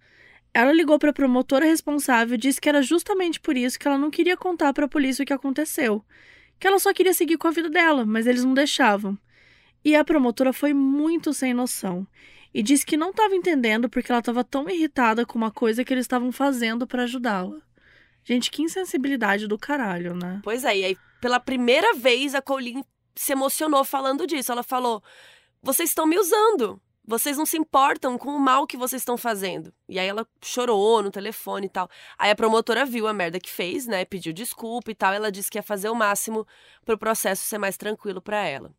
Ela ligou para a promotora responsável e disse que era justamente por isso que ela não queria contar para a polícia o que aconteceu. Que ela só queria seguir com a vida dela, mas eles não deixavam. E a promotora foi muito sem noção e disse que não estava entendendo porque ela estava tão irritada com uma coisa que eles estavam fazendo para ajudá-la. Gente, que insensibilidade do caralho, né? Pois é, e aí pela primeira vez a Colleen se emocionou falando disso. Ela falou: "Vocês estão me usando. Vocês não se importam com o mal que vocês estão fazendo". E aí ela chorou no telefone e tal. Aí a promotora viu a merda que fez, né? Pediu desculpa e tal. Ela disse que ia fazer o máximo para o processo ser mais tranquilo para ela.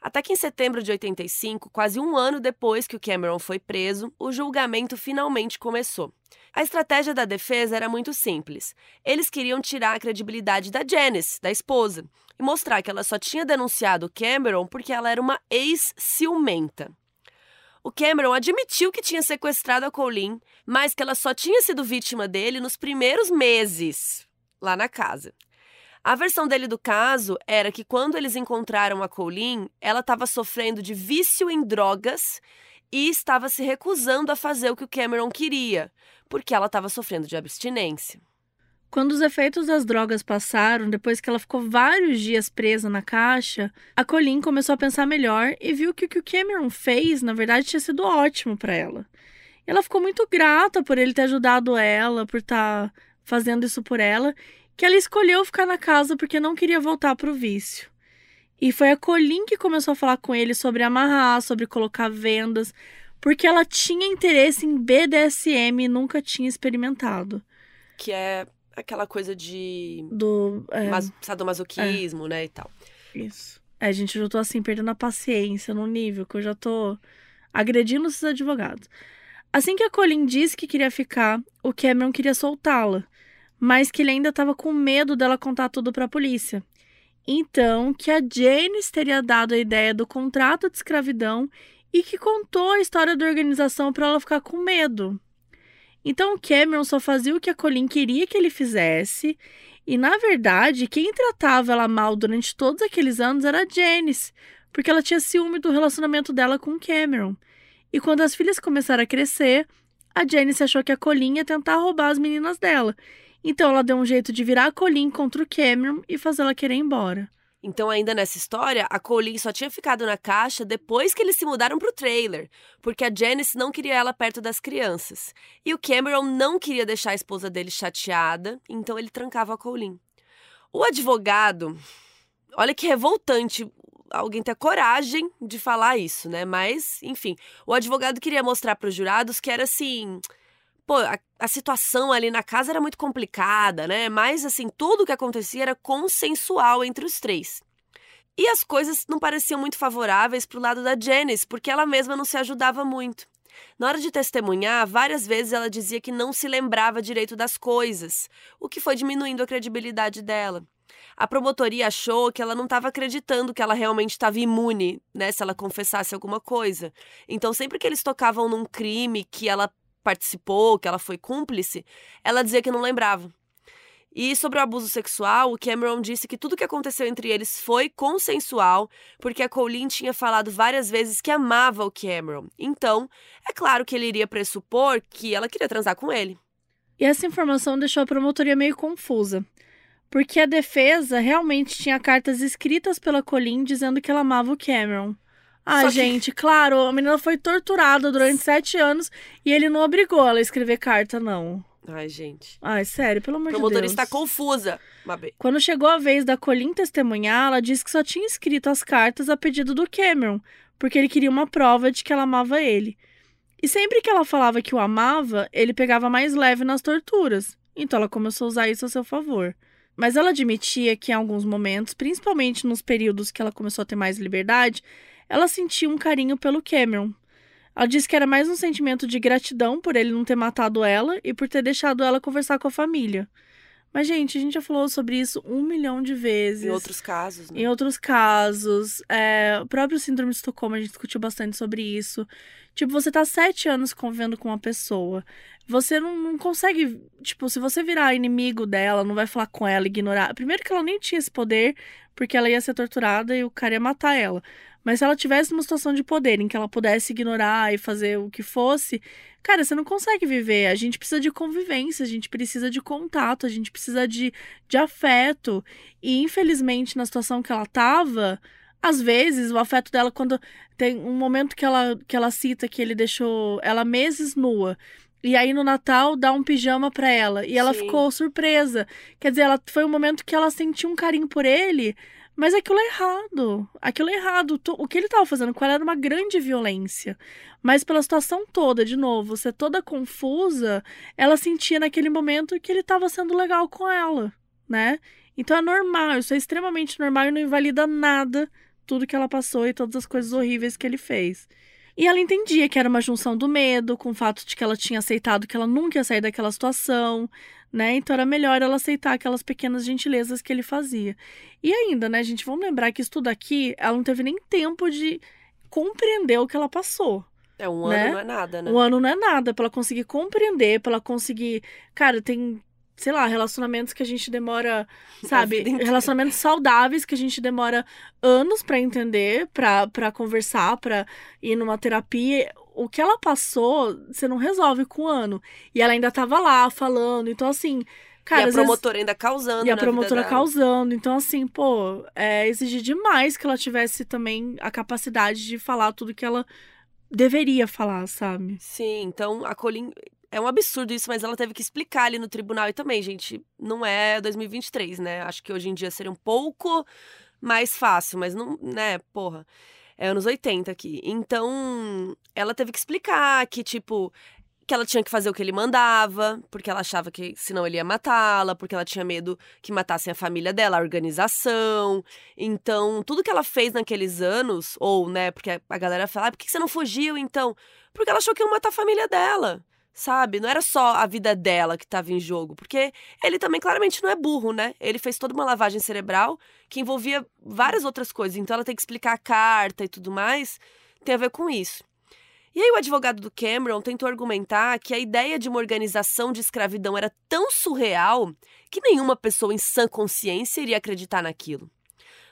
Até que em setembro de 85, quase um ano depois que o Cameron foi preso, o julgamento finalmente começou. A estratégia da defesa era muito simples. Eles queriam tirar a credibilidade da Janice, da esposa, e mostrar que ela só tinha denunciado o Cameron porque ela era uma ex-ciumenta. O Cameron admitiu que tinha sequestrado a Colleen, mas que ela só tinha sido vítima dele nos primeiros meses lá na casa. A versão dele do caso era que quando eles encontraram a Colleen, ela estava sofrendo de vício em drogas e estava se recusando a fazer o que o Cameron queria, porque ela estava sofrendo de abstinência. Quando os efeitos das drogas passaram, depois que ela ficou vários dias presa na caixa, a Colleen começou a pensar melhor e viu que o que o Cameron fez, na verdade, tinha sido ótimo para ela. Ela ficou muito grata por ele ter ajudado ela, por estar tá fazendo isso por ela, que ela escolheu ficar na casa porque não queria voltar para o vício. E foi a Colin que começou a falar com ele sobre amarrar, sobre colocar vendas, porque ela tinha interesse em BDSM e nunca tinha experimentado. Que é aquela coisa de. Do. É... sadomasoquismo, é. né? E tal. Isso. É, gente, eu já tô assim, perdendo a paciência num nível que eu já tô agredindo esses advogados. Assim que a Colin disse que queria ficar, o Cameron queria soltá-la mas que ele ainda estava com medo dela contar tudo para a polícia. Então, que a Janice teria dado a ideia do contrato de escravidão e que contou a história da organização para ela ficar com medo. Então, o Cameron só fazia o que a Colin queria que ele fizesse, e na verdade, quem tratava ela mal durante todos aqueles anos era a Janice, porque ela tinha ciúme do relacionamento dela com o Cameron. E quando as filhas começaram a crescer, a Janice achou que a Colin ia tentar roubar as meninas dela então ela deu um jeito de virar a Colleen contra o Cameron e fazê-la querer ir embora. Então, ainda nessa história, a Colleen só tinha ficado na caixa depois que eles se mudaram pro trailer, porque a Janice não queria ela perto das crianças. E o Cameron não queria deixar a esposa dele chateada, então ele trancava a Colleen. O advogado, olha que revoltante alguém ter coragem de falar isso, né? Mas, enfim, o advogado queria mostrar para os jurados que era assim pô, a, a, situação ali na casa era muito complicada, né? Mas, assim, tudo o que acontecia era consensual entre os três. E as coisas não pareciam muito favoráveis pro lado da Janice, porque ela mesma não se ajudava muito. Na hora de testemunhar, várias vezes ela dizia que não se lembrava direito das coisas, o que foi diminuindo a credibilidade dela. A promotoria achou que ela não estava acreditando que ela realmente estava imune, né, se ela confessasse alguma coisa. Então, sempre que eles tocavam num crime que ela participou, que ela foi cúmplice, ela dizia que não lembrava. E sobre o abuso sexual, o Cameron disse que tudo que aconteceu entre eles foi consensual, porque a Colleen tinha falado várias vezes que amava o Cameron. Então, é claro que ele iria pressupor que ela queria transar com ele. E essa informação deixou a promotoria meio confusa, porque a defesa realmente tinha cartas escritas pela Colleen dizendo que ela amava o Cameron. Ah, gente, claro, a menina foi torturada durante sete anos e ele não obrigou ela a escrever carta, não. Ai, gente. Ai, sério, pelo amor de Deus. A motorista está confusa, Mabê. Quando chegou a vez da Colin testemunhar, ela disse que só tinha escrito as cartas a pedido do Cameron, porque ele queria uma prova de que ela amava ele. E sempre que ela falava que o amava, ele pegava mais leve nas torturas. Então ela começou a usar isso a seu favor. Mas ela admitia que em alguns momentos, principalmente nos períodos que ela começou a ter mais liberdade, ela sentia um carinho pelo Cameron. Ela disse que era mais um sentimento de gratidão por ele não ter matado ela e por ter deixado ela conversar com a família. Mas, gente, a gente já falou sobre isso um milhão de vezes. Em outros casos, né? Em outros casos. É, o próprio Síndrome de Estocolmo, a gente discutiu bastante sobre isso. Tipo, você tá sete anos convivendo com uma pessoa. Você não, não consegue. Tipo, se você virar inimigo dela, não vai falar com ela, ignorar. Primeiro que ela nem tinha esse poder, porque ela ia ser torturada e o cara ia matar ela. Mas se ela tivesse uma situação de poder em que ela pudesse ignorar e fazer o que fosse, cara, você não consegue viver. A gente precisa de convivência, a gente precisa de contato, a gente precisa de, de afeto. E infelizmente, na situação que ela tava, Às vezes, o afeto dela, quando tem um momento que ela, que ela cita que ele deixou ela meses nua. E aí no Natal dá um pijama para ela. E ela Sim. ficou surpresa. Quer dizer, ela foi um momento que ela sentiu um carinho por ele, mas aquilo é errado. Aquilo é errado. O que ele estava fazendo com ela era uma grande violência. Mas pela situação toda, de novo, ser toda confusa, ela sentia naquele momento que ele estava sendo legal com ela, né? Então é normal, isso é extremamente normal e não invalida nada tudo que ela passou e todas as coisas horríveis que ele fez. E ela entendia que era uma junção do medo com o fato de que ela tinha aceitado que ela nunca ia sair daquela situação, né? Então era melhor ela aceitar aquelas pequenas gentilezas que ele fazia. E ainda, né, gente, vamos lembrar que isso tudo aqui, ela não teve nem tempo de compreender o que ela passou. É, um né? ano não é nada, né? Um ano não é nada, pra ela conseguir compreender, pra ela conseguir. Cara, tem sei lá, relacionamentos que a gente demora, sabe? Relacionamentos saudáveis que a gente demora anos para entender, para conversar, para ir numa terapia. O que ela passou, você não resolve com um ano. E ela ainda tava lá falando. Então, assim. Cara, e a promotora vezes... ainda causando. E a promotora causando. Então, assim, pô, é exigir demais que ela tivesse também a capacidade de falar tudo que ela deveria falar, sabe? Sim, então a Colin é um absurdo isso, mas ela teve que explicar ali no tribunal. E também, gente, não é 2023, né? Acho que hoje em dia seria um pouco mais fácil, mas não, né, porra. É anos 80 aqui. Então, ela teve que explicar que, tipo, que ela tinha que fazer o que ele mandava, porque ela achava que senão ele ia matá-la, porque ela tinha medo que matassem a família dela, a organização. Então, tudo que ela fez naqueles anos, ou, né, porque a galera fala, ah, por que você não fugiu então? Porque ela achou que iam matar a família dela sabe? Não era só a vida dela que estava em jogo, porque ele também claramente não é burro, né? Ele fez toda uma lavagem cerebral que envolvia várias outras coisas, então ela tem que explicar a carta e tudo mais, tem a ver com isso. E aí o advogado do Cameron tentou argumentar que a ideia de uma organização de escravidão era tão surreal que nenhuma pessoa em sã consciência iria acreditar naquilo.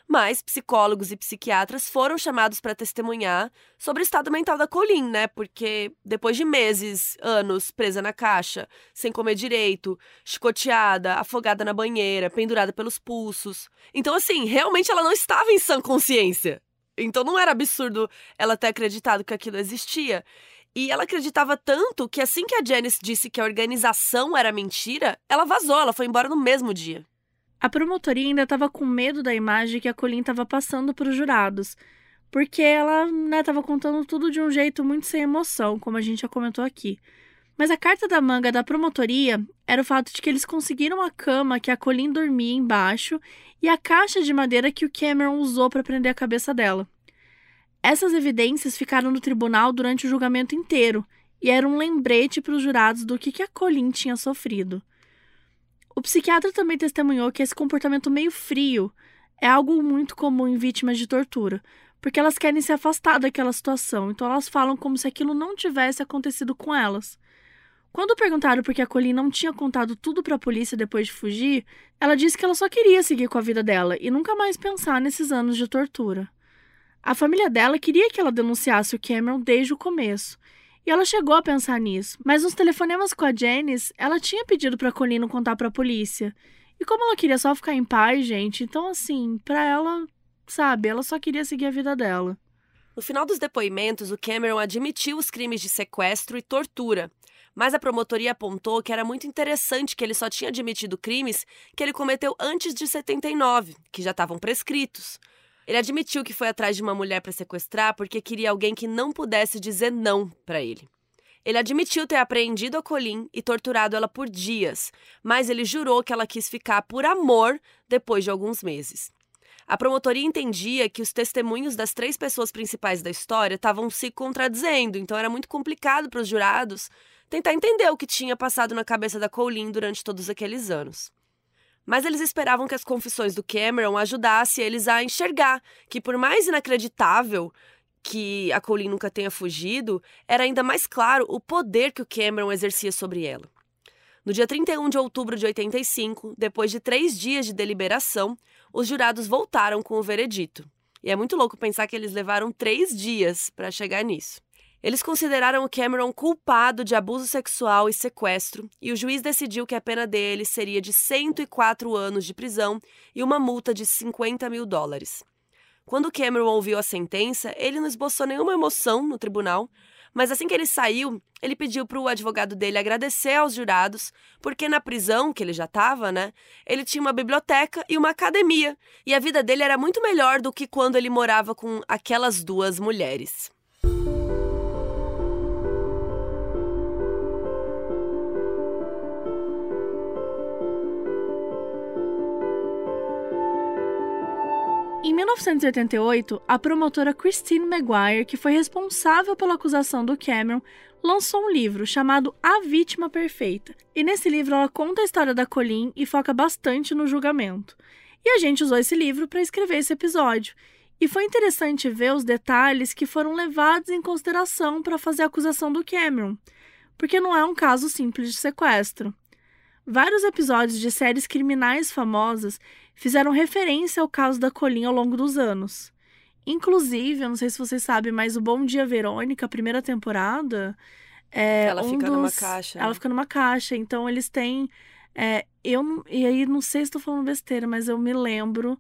Mas psicólogos e psiquiatras foram chamados para testemunhar sobre o estado mental da Colin, né? Porque depois de meses, anos presa na caixa, sem comer direito, chicoteada, afogada na banheira, pendurada pelos pulsos. Então, assim, realmente ela não estava em sã consciência. Então não era absurdo ela ter acreditado que aquilo existia. E ela acreditava tanto que assim que a Janice disse que a organização era mentira, ela vazou, ela foi embora no mesmo dia. A promotoria ainda estava com medo da imagem que a Colin estava passando para os jurados, porque ela estava né, contando tudo de um jeito muito sem emoção, como a gente já comentou aqui. Mas a carta da manga da promotoria era o fato de que eles conseguiram a cama que a Colin dormia embaixo e a caixa de madeira que o Cameron usou para prender a cabeça dela. Essas evidências ficaram no tribunal durante o julgamento inteiro e eram um lembrete para os jurados do que, que a Colin tinha sofrido. O psiquiatra também testemunhou que esse comportamento meio frio é algo muito comum em vítimas de tortura, porque elas querem se afastar daquela situação, então elas falam como se aquilo não tivesse acontecido com elas. Quando perguntaram por que a Colleen não tinha contado tudo para a polícia depois de fugir, ela disse que ela só queria seguir com a vida dela e nunca mais pensar nesses anos de tortura. A família dela queria que ela denunciasse o Cameron desde o começo, e ela chegou a pensar nisso, mas nos telefonemas com a Janice, ela tinha pedido para Colino contar para a polícia. E como ela queria só ficar em paz, gente, então assim, para ela, sabe, ela só queria seguir a vida dela. No final dos depoimentos, o Cameron admitiu os crimes de sequestro e tortura, mas a promotoria apontou que era muito interessante que ele só tinha admitido crimes que ele cometeu antes de 79, que já estavam prescritos. Ele admitiu que foi atrás de uma mulher para sequestrar porque queria alguém que não pudesse dizer não para ele. Ele admitiu ter apreendido a Colin e torturado ela por dias, mas ele jurou que ela quis ficar por amor depois de alguns meses. A promotoria entendia que os testemunhos das três pessoas principais da história estavam se contradizendo, então era muito complicado para os jurados tentar entender o que tinha passado na cabeça da Colin durante todos aqueles anos. Mas eles esperavam que as confissões do Cameron ajudassem eles a enxergar que, por mais inacreditável que a Colleen nunca tenha fugido, era ainda mais claro o poder que o Cameron exercia sobre ela. No dia 31 de outubro de 85, depois de três dias de deliberação, os jurados voltaram com o veredito. E é muito louco pensar que eles levaram três dias para chegar nisso. Eles consideraram o Cameron culpado de abuso sexual e sequestro, e o juiz decidiu que a pena dele seria de 104 anos de prisão e uma multa de 50 mil dólares. Quando Cameron ouviu a sentença, ele não esboçou nenhuma emoção no tribunal, mas assim que ele saiu, ele pediu para o advogado dele agradecer aos jurados, porque na prisão que ele já estava, né, ele tinha uma biblioteca e uma academia, e a vida dele era muito melhor do que quando ele morava com aquelas duas mulheres. Em 1988, a promotora Christine Maguire, que foi responsável pela acusação do Cameron, lançou um livro chamado A Vítima Perfeita. E nesse livro ela conta a história da Colleen e foca bastante no julgamento. E a gente usou esse livro para escrever esse episódio. E foi interessante ver os detalhes que foram levados em consideração para fazer a acusação do Cameron, porque não é um caso simples de sequestro. Vários episódios de séries criminais famosas fizeram referência ao caso da Colin ao longo dos anos. Inclusive, eu não sei se vocês sabem, mas o Bom Dia Verônica, a primeira temporada. É ela um fica dos... numa caixa. Ela né? fica numa caixa. Então, eles têm. É, eu, e aí, não sei se estou falando besteira, mas eu me lembro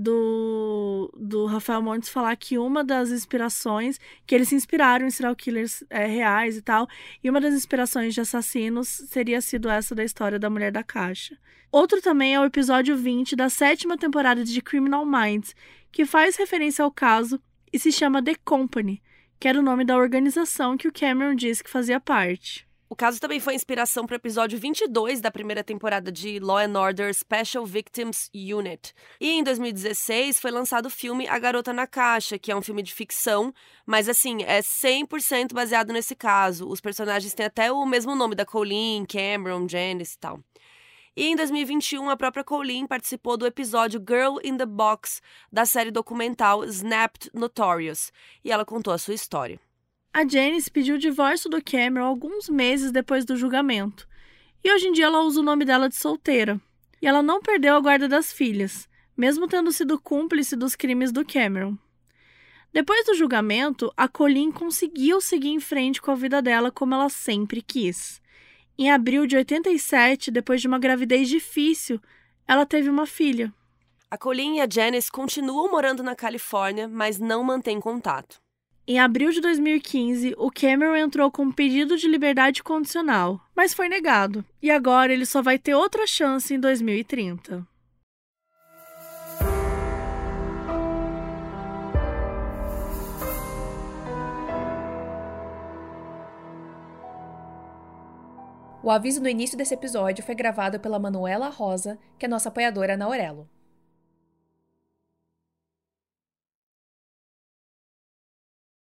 do, do Rafael Montes falar que uma das inspirações, que eles se inspiraram em serial killers é, reais e tal, e uma das inspirações de assassinos seria sido essa da história da Mulher da Caixa. Outro também é o episódio 20 da sétima temporada de Criminal Minds, que faz referência ao caso e se chama The Company, que era o nome da organização que o Cameron disse que fazia parte. O caso também foi inspiração para o episódio 22 da primeira temporada de Law and Order Special Victims Unit. E em 2016 foi lançado o filme A Garota na Caixa, que é um filme de ficção, mas assim, é 100% baseado nesse caso. Os personagens têm até o mesmo nome da Colleen, Cameron, Janice e tal. E em 2021, a própria Colleen participou do episódio Girl in the Box da série documental Snapped Notorious, e ela contou a sua história. A Janice pediu o divórcio do Cameron alguns meses depois do julgamento. E hoje em dia ela usa o nome dela de solteira. E ela não perdeu a guarda das filhas, mesmo tendo sido cúmplice dos crimes do Cameron. Depois do julgamento, a Colleen conseguiu seguir em frente com a vida dela como ela sempre quis. Em abril de 87, depois de uma gravidez difícil, ela teve uma filha. A Colleen e a Janice continuam morando na Califórnia, mas não mantêm contato. Em abril de 2015, o Cameron entrou com um pedido de liberdade condicional, mas foi negado. E agora ele só vai ter outra chance em 2030. O aviso no início desse episódio foi gravado pela Manuela Rosa, que é nossa apoiadora na Aurelo.